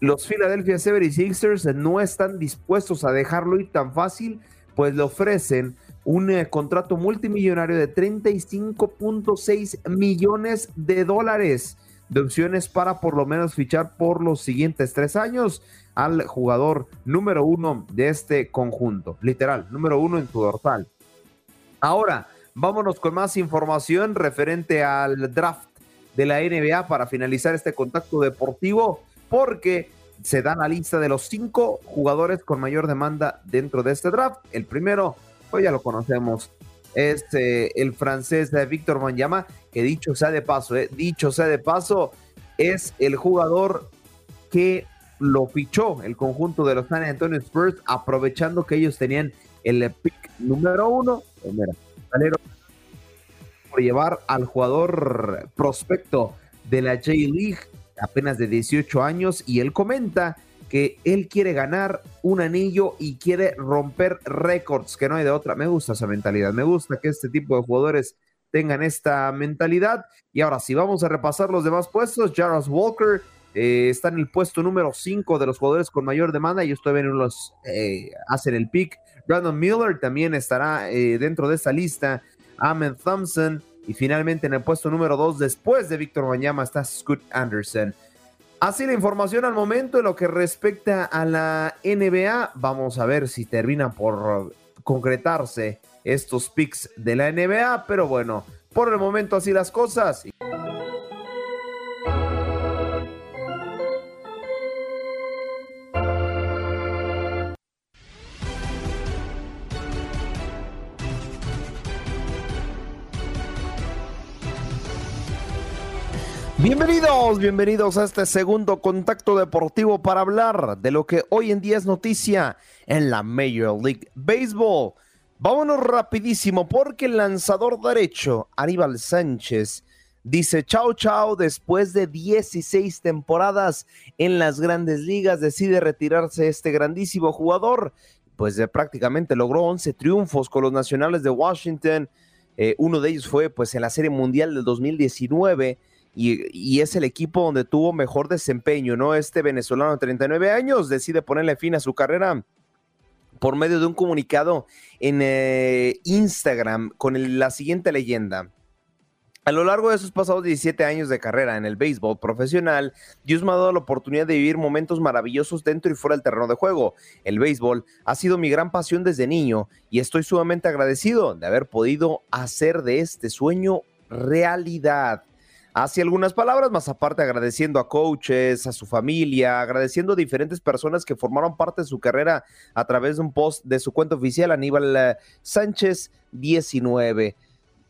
los Philadelphia 76ers no están dispuestos a dejarlo ir tan fácil, pues le ofrecen un eh, contrato multimillonario de 35.6 millones de dólares de opciones para por lo menos fichar por los siguientes tres años al jugador número uno de este conjunto, literal, número uno en su dorsal. Ahora, vámonos con más información referente al draft de la NBA para finalizar este contacto deportivo, porque se da la lista de los cinco jugadores con mayor demanda dentro de este draft. El primero, pues ya lo conocemos, es eh, el francés de Víctor Wanyama, que dicho sea de paso, eh, dicho sea de paso, es el jugador que lo fichó el conjunto de los San Antonio Spurs, aprovechando que ellos tenían el pick número uno. Pues por llevar al jugador prospecto de la J-League, apenas de 18 años, y él comenta que él quiere ganar un anillo y quiere romper récords, que no hay de otra. Me gusta esa mentalidad, me gusta que este tipo de jugadores tengan esta mentalidad. Y ahora, si vamos a repasar los demás puestos, Jarvis Walker eh, está en el puesto número 5 de los jugadores con mayor demanda y todavía no los eh, hacen el pick. Brandon Miller también estará eh, dentro de esa lista. Ahmed Thompson. Y finalmente en el puesto número 2, después de Víctor Bañama, está Scott Anderson. Así la información al momento en lo que respecta a la NBA. Vamos a ver si termina por concretarse estos picks de la NBA. Pero bueno, por el momento así las cosas. Bienvenidos, bienvenidos a este segundo contacto deportivo para hablar de lo que hoy en día es noticia en la Major League Baseball. Vámonos rapidísimo porque el lanzador derecho, Aníbal Sánchez, dice chao chao después de 16 temporadas en las grandes ligas, decide retirarse este grandísimo jugador, pues prácticamente logró 11 triunfos con los Nacionales de Washington, eh, uno de ellos fue pues en la Serie Mundial del 2019 y, es el equipo donde tuvo mejor desempeño, ¿no? Este venezolano de 39 años decide ponerle fin a su carrera por medio de un comunicado en eh, Instagram con la siguiente leyenda. A lo largo de sus pasados 17 años de carrera en el béisbol profesional, Dios me ha dado la oportunidad de vivir momentos maravillosos dentro y fuera del terreno de juego. El béisbol ha sido mi gran pasión desde niño y estoy sumamente agradecido de haber podido hacer de este sueño realidad. Hace algunas palabras, más aparte agradeciendo a coaches, a su familia, agradeciendo a diferentes personas que formaron parte de su carrera a través de un post de su cuenta oficial, Aníbal eh, Sánchez 19.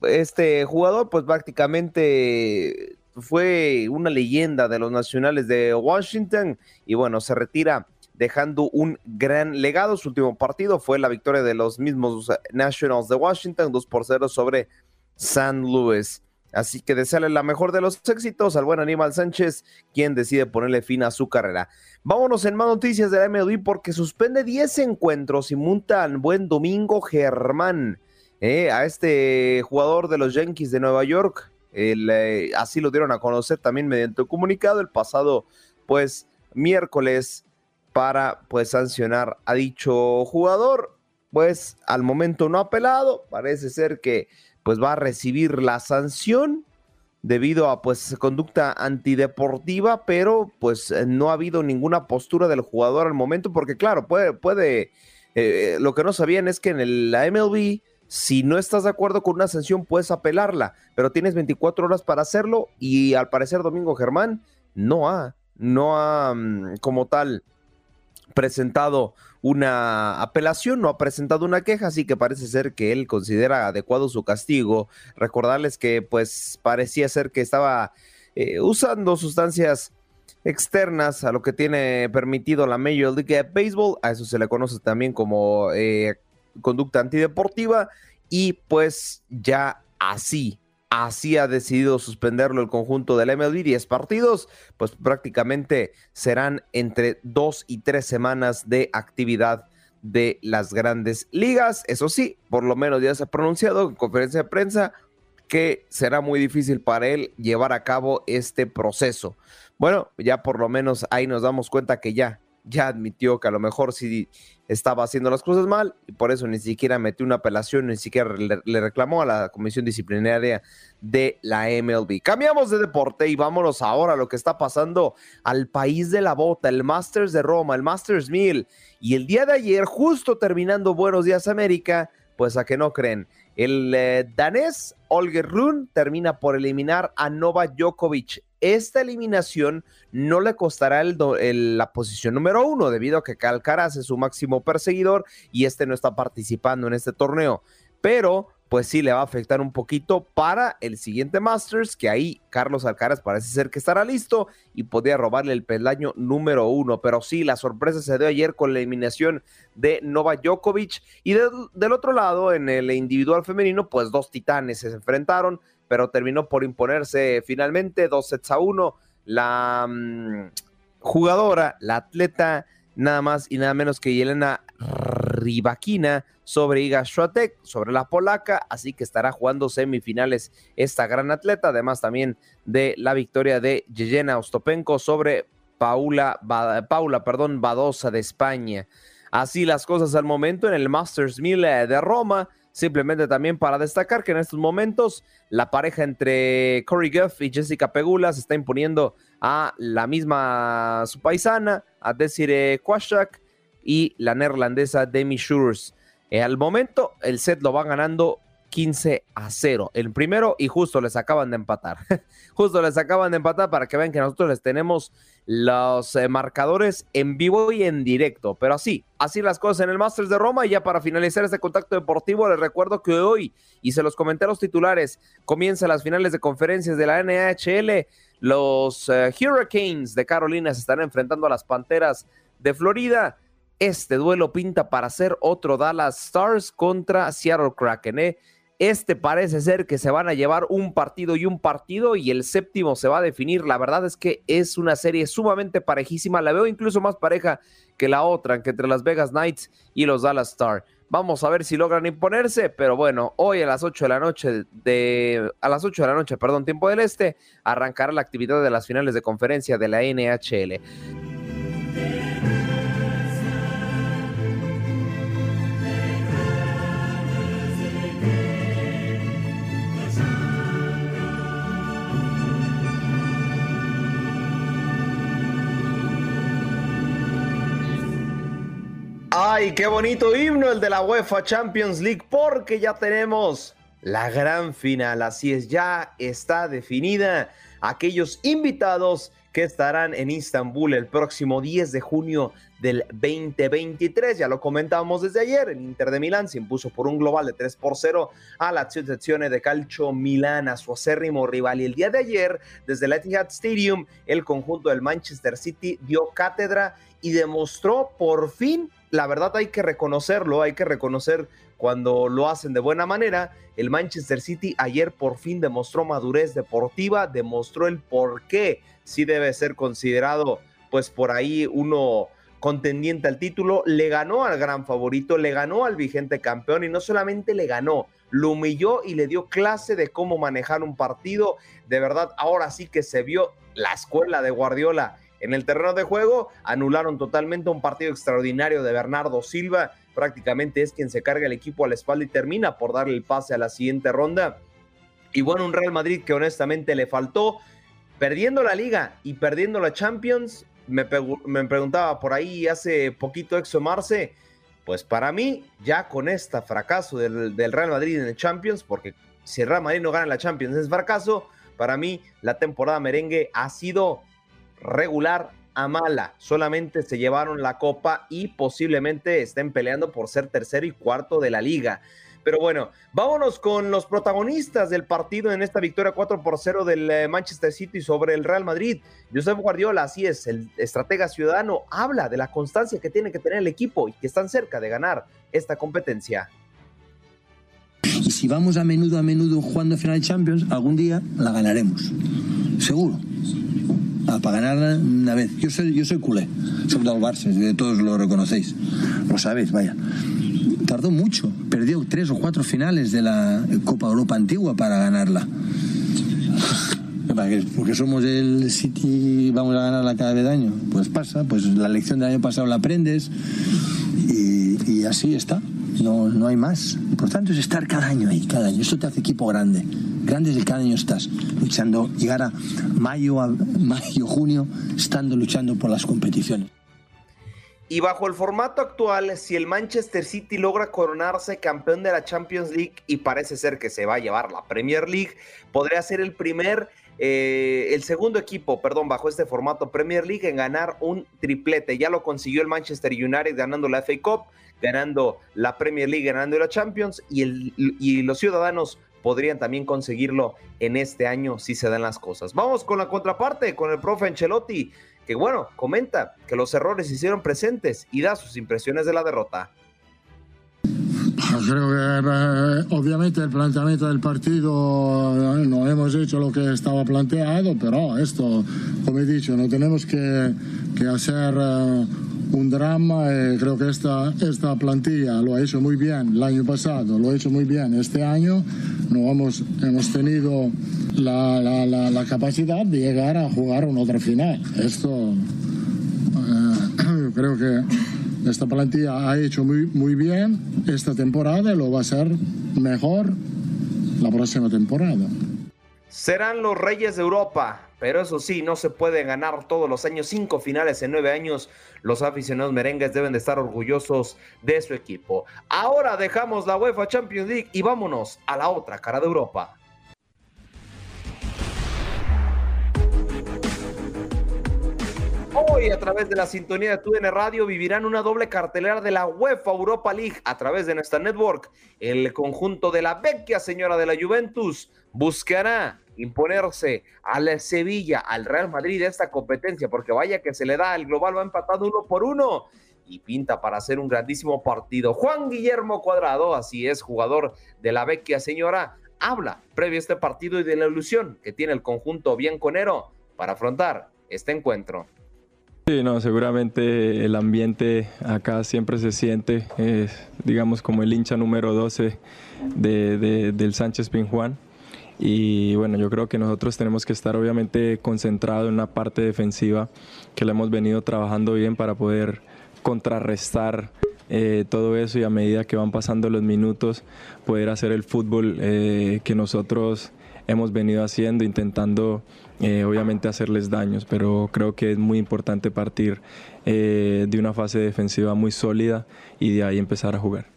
Este jugador, pues prácticamente fue una leyenda de los nacionales de Washington y bueno, se retira dejando un gran legado. Su último partido fue la victoria de los mismos Nationals de Washington, 2 por 0 sobre San Luis. Así que desearle la mejor de los éxitos al buen Aníbal Sánchez, quien decide ponerle fin a su carrera. Vámonos en más noticias de la MLB porque suspende 10 encuentros y multan buen Domingo Germán eh, a este jugador de los Yankees de Nueva York. Eh, así lo dieron a conocer también mediante un comunicado el pasado pues miércoles para pues sancionar a dicho jugador. Pues al momento no ha apelado, parece ser que pues va a recibir la sanción debido a pues conducta antideportiva, pero pues eh, no ha habido ninguna postura del jugador al momento, porque claro, puede, puede, eh, lo que no sabían es que en la MLB, si no estás de acuerdo con una sanción, puedes apelarla, pero tienes 24 horas para hacerlo y al parecer Domingo Germán no ha, no ha mm, como tal presentado una apelación, no ha presentado una queja, así que parece ser que él considera adecuado su castigo. Recordarles que pues parecía ser que estaba eh, usando sustancias externas a lo que tiene permitido la Major League Baseball, a eso se le conoce también como eh, conducta antideportiva y pues ya así así ha decidido suspenderlo el conjunto del MLB, 10 partidos, pues prácticamente serán entre dos y tres semanas de actividad de las grandes ligas. Eso sí, por lo menos ya se ha pronunciado en conferencia de prensa que será muy difícil para él llevar a cabo este proceso. Bueno, ya por lo menos ahí nos damos cuenta que ya, ya admitió que a lo mejor sí estaba haciendo las cosas mal y por eso ni siquiera metió una apelación, ni siquiera le, reclamó a la comisión disciplinaria de la MLB. Cambiamos de deporte y vámonos ahora a lo que está pasando al país de la bota, el Masters de Roma, el Masters 1000. Y el día de ayer, justo terminando Buenos Días América, pues a que no creen, El eh, danés Olger Run termina por eliminar a Nova Djokovic. Esta eliminación no le costará la posición número uno, debido a que Alcaraz es su máximo perseguidor y este no está participando en este torneo. Pero pues sí le va a afectar un poquito para el siguiente Masters, que ahí Carlos Alcaraz parece ser que estará listo y podría robarle el peldaño número uno. Pero sí, la sorpresa se dio ayer con la eliminación de Nova Djokovic. Y del otro lado, en el individual femenino, pues dos titanes se enfrentaron, pero terminó por imponerse finalmente dos sets a uno. La mm, jugadora, la atleta, nada más y nada menos que Yelena Rivaquina sobre Iga Swiatek, sobre la polaca, así que estará jugando semifinales esta gran atleta, además también de la victoria de Yelena Ostopenko sobre Paula, Paula perdón, Badosa de España. Así las cosas al momento en el Masters 1000 eh, de Roma. Simplemente también para destacar que en estos momentos la pareja entre Corey Guff y Jessica Pegula se está imponiendo a la misma su paisana, a Desiree Kwashak y la neerlandesa Demi Schurz. Eh, al momento, el set lo va ganando 15 a 0. El primero y justo les acaban de empatar. justo les acaban de empatar para que vean que nosotros les tenemos los eh, marcadores en vivo y en directo. Pero así, así las cosas en el Masters de Roma. Y ya para finalizar este contacto deportivo, les recuerdo que hoy, y se los comenté a los titulares, comienzan las finales de conferencias de la NHL. Los eh, Hurricanes de Carolina se están enfrentando a las Panteras de Florida. Este duelo pinta para ser otro Dallas Stars contra Seattle Kraken. ¿eh? Este parece ser que se van a llevar un partido y un partido y el séptimo se va a definir. La verdad es que es una serie sumamente parejísima. La veo incluso más pareja que la otra, que entre las Vegas Knights y los Dallas Stars. Vamos a ver si logran imponerse, pero bueno, hoy a las 8 de la noche de a las 8 de la noche, perdón, tiempo del este, arrancará la actividad de las finales de conferencia de la NHL. Ay, qué bonito himno el de la UEFA Champions League porque ya tenemos la gran final. Así es, ya está definida aquellos invitados que estarán en Istambul el próximo 10 de junio del 2023. Ya lo comentábamos desde ayer, el Inter de Milán se impuso por un global de 3 por 0 a la Associazione de Calcio Milán, a su acérrimo rival. Y el día de ayer, desde el Etihad Stadium, el conjunto del Manchester City dio cátedra y demostró por fin la verdad hay que reconocerlo, hay que reconocer cuando lo hacen de buena manera. El Manchester City ayer por fin demostró madurez deportiva, demostró el por qué sí debe ser considerado, pues por ahí uno contendiente al título, le ganó al gran favorito, le ganó al vigente campeón y no solamente le ganó, lo humilló y le dio clase de cómo manejar un partido. De verdad, ahora sí que se vio la escuela de Guardiola en el terreno de juego. Anularon totalmente un partido extraordinario de Bernardo Silva. Prácticamente es quien se carga el equipo a la espalda y termina por darle el pase a la siguiente ronda. Y bueno, un Real Madrid que honestamente le faltó. Perdiendo la liga y perdiendo la Champions, me, preguntaba por ahí hace poquito Exo Marce, pues para mí, ya con este fracaso del, del, Real Madrid en el Champions, porque si el Real Madrid no gana la Champions es fracaso, para mí la temporada merengue ha sido regular a mala. Solamente se llevaron la copa y posiblemente estén peleando por ser tercero y cuarto de la liga. Pero bueno, vámonos con los protagonistas del partido en esta victoria 4 por 0 del eh, Manchester City sobre el Real Madrid. Josep Guardiola, así es, el estratega ciudadano, habla de la constancia que tiene que tener el equipo y que están cerca de ganar esta competencia. Si vamos a menudo, a menudo jugando final de Champions, algún día la ganaremos. Seguro. Para ganarla una vez. Yo soy, yo soy culé, soy del Barça, todos lo reconocéis, lo sabéis, vaya. Tardó mucho, perdió tres o cuatro finales de la Copa Europa antigua para ganarla. Porque somos el City vamos a ganarla cada vez año. Pues pasa, pues la lección del año pasado la aprendes y, y así está. No, no hay más. Por tanto es estar cada año ahí, cada año. Esto te hace equipo grande. Grande es el cada año estás luchando, llegar a mayo, a mayo, junio, estando luchando por las competiciones. Y bajo el formato actual, si el Manchester City logra coronarse campeón de la Champions League y parece ser que se va a llevar la Premier League, podría ser el primer, eh, el segundo equipo, perdón, bajo este formato Premier League en ganar un triplete. Ya lo consiguió el Manchester United ganando la FA Cup, ganando la Premier League, ganando la Champions y, el, y los ciudadanos podrían también conseguirlo en este año si se dan las cosas. Vamos con la contraparte, con el profe Ancelotti, que bueno, comenta que los errores se hicieron presentes y da sus impresiones de la derrota. Creo que eh, obviamente el planteamiento del partido eh, no hemos hecho lo que estaba planteado, pero esto, como he dicho, no tenemos que, que hacer eh, un drama. Eh, creo que esta, esta plantilla lo ha hecho muy bien el año pasado, lo ha hecho muy bien este año. No hemos, hemos tenido la, la, la, capacidad de llegar a jugar una otra final. Esto eh, creo que esta plantilla ha hecho muy, muy bien esta temporada y lo va a hacer mejor la próxima temporada. Serán los Reyes de Europa, pero eso sí, no se puede ganar todos los años, cinco finales en nueve años. Los aficionados merengues deben de estar orgullosos de su equipo. Ahora dejamos la UEFA Champions League y vámonos a la otra cara de Europa. Hoy a través de la sintonía de TUDN Radio vivirán una doble cartelera de la UEFA Europa League a través de nuestra network. El conjunto de la vecchia señora de la Juventus buscará imponerse al Sevilla, al Real Madrid de esta competencia, porque vaya que se le da, el global va empatado uno por uno y pinta para hacer un grandísimo partido. Juan Guillermo Cuadrado, así es, jugador de la vecchia señora, habla previo a este partido y de la ilusión que tiene el conjunto bianconero para afrontar este encuentro. Sí, no, seguramente el ambiente acá siempre se siente, digamos, como el hincha número 12 de, del Sánchez Pinjuan. Y bueno, yo creo que nosotros tenemos que estar obviamente concentrados en una parte defensiva que la hemos venido trabajando bien para poder contrarrestar eh, todo eso y a medida que van pasando los minutos poder hacer el fútbol eh, que nosotros hemos venido haciendo, intentando eh, obviamente hacerles daños, pero creo que es muy importante partir de una fase defensiva muy sólida y de ahí empezar a jugar.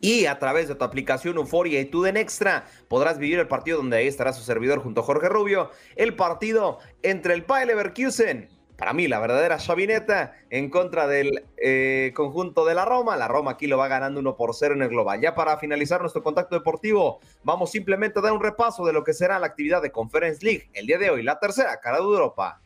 Y a través de tu aplicación Euforia y Tuden Extra podrás vivir el partido donde ahí estará su servidor junto a Jorge Rubio. El partido entre el Bayer Leverkusen, para mí la verdadera chavineta, en contra del eh, conjunto de la Roma. La Roma aquí lo va ganando 1 por 0 en el global. Ya para finalizar nuestro contacto deportivo, vamos simplemente a dar un repaso de lo que será la actividad de Conference League el día de hoy, la tercera cara de Europa.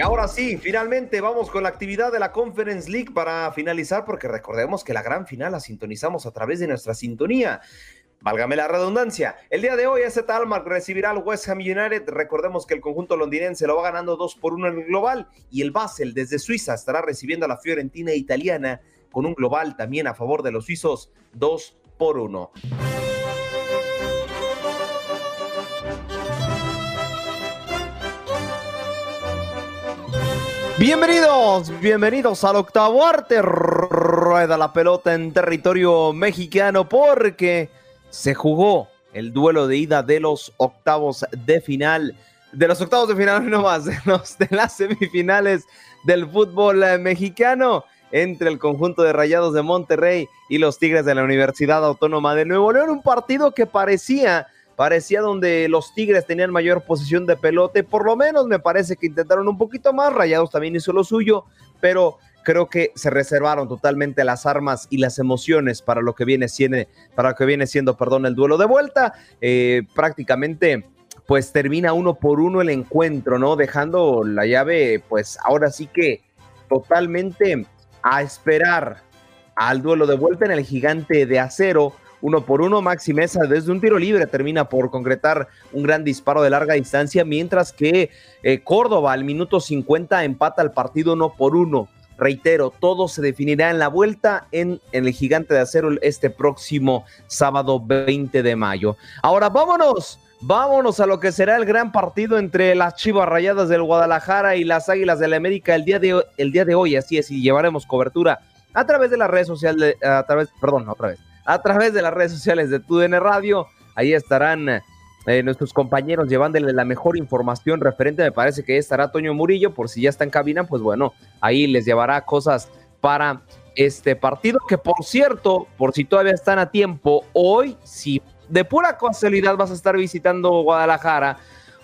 Y ahora sí, finalmente vamos con la actividad de la Conference League para finalizar, porque recordemos que la gran final la sintonizamos a través de nuestra sintonía. Válgame la redundancia. El día de hoy, ese Talmar recibirá al West Ham United. Recordemos que el conjunto londinense lo va ganando 2 por 1 en el global. Y el Basel desde Suiza estará recibiendo a la Fiorentina italiana con un global también a favor de los suizos 2 por 1. Bienvenidos, bienvenidos al octavo arte. Rueda la pelota en territorio mexicano porque se jugó el duelo de ida de los octavos de final. De los octavos de final, no más, de, los, de las semifinales del fútbol eh, mexicano entre el conjunto de Rayados de Monterrey y los Tigres de la Universidad Autónoma de Nuevo León. Un partido que parecía parecía donde los Tigres tenían mayor posición de pelote, por lo menos me parece que intentaron un poquito más, Rayados también hizo lo suyo, pero creo que se reservaron totalmente las armas y las emociones para lo que viene siendo, para lo que viene siendo, perdón, el duelo de vuelta. Eh, prácticamente, pues termina uno por uno el encuentro, ¿no? Dejando la llave, pues ahora sí que totalmente a esperar al duelo de vuelta en el gigante de acero uno por uno. Maxi Mesa desde un tiro libre termina por concretar un gran disparo de larga distancia, mientras que eh, Córdoba al minuto 50 empata el partido uno por uno. Reitero, todo se definirá en la vuelta en, el Gigante de Acero este próximo sábado 20 de mayo. Ahora vámonos, vámonos a lo que será el gran partido entre las Chivas Rayadas del Guadalajara y las Águilas del la América el día de, el día de hoy. Así es, y llevaremos cobertura a través de las redes sociales, a través, perdón, otra vez, a través de las redes sociales de TUDN Radio. Ahí estarán eh, nuestros compañeros llevándole la mejor información referente, me parece que estará Toño Murillo, por si ya está en cabina, pues bueno, ahí les llevará cosas para este partido, que por cierto, por si todavía están a tiempo, hoy, si de pura casualidad vas a estar visitando Guadalajara,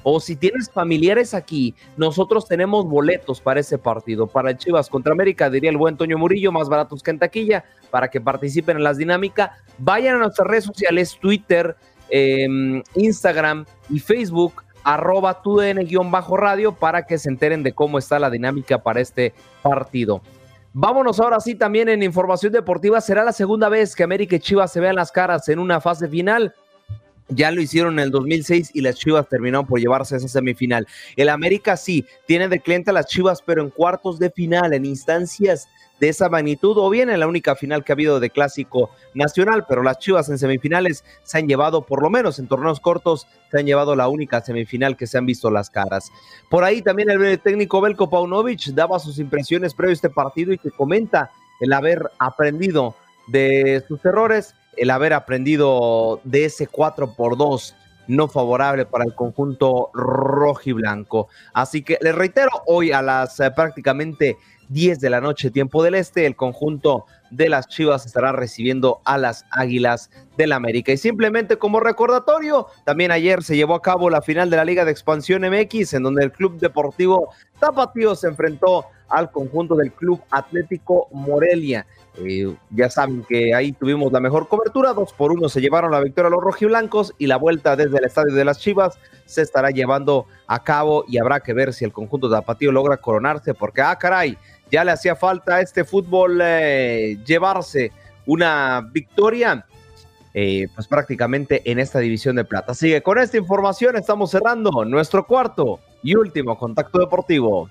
o si tienes familiares aquí, nosotros tenemos boletos para ese partido, para el Chivas contra América, diría el buen Toño Murillo, más baratos que en taquilla, para que participen en las dinámicas. Vayan a nuestras redes sociales, Twitter, em, Instagram y Facebook, arroba tudn-radio, para que se enteren de cómo está la dinámica para este partido. Vámonos ahora sí también en información deportiva. Será la segunda vez que América y Chivas se vean las caras en una fase final. Ya lo hicieron en el 2006 y las Chivas terminaron por llevarse esa semifinal. El América sí, tiene de cliente a las Chivas, pero en cuartos de final, en instancias de esa magnitud, o bien en la única final que ha habido de clásico nacional, pero las Chivas en semifinales se han llevado, por lo menos en torneos cortos, se han llevado la única semifinal que se han visto las caras. Por ahí también el técnico Belko Paunovic daba sus impresiones previo a este partido y que comenta el haber aprendido de sus errores el haber aprendido de ese 4 por 2 no favorable para el conjunto rojo y blanco. Así que les reitero, hoy a las eh, prácticamente 10 de la noche, tiempo del este, el conjunto de las Chivas estará recibiendo a las Águilas del América. Y simplemente como recordatorio, también ayer se llevó a cabo la final de la Liga de Expansión MX, en donde el Club Deportivo Tapatío se enfrentó al conjunto del Club Atlético Morelia. Eh, ya saben que ahí tuvimos la mejor cobertura, dos por uno se llevaron la victoria a los rojiblancos y la vuelta desde el estadio de las Chivas se estará llevando a cabo y habrá que ver si el conjunto de Tapatío logra coronarse, porque ah, caray, ya le hacía falta a este fútbol eh, llevarse una victoria. Eh, pues prácticamente en esta división de plata. Así que con esta información estamos cerrando nuestro cuarto y último contacto deportivo.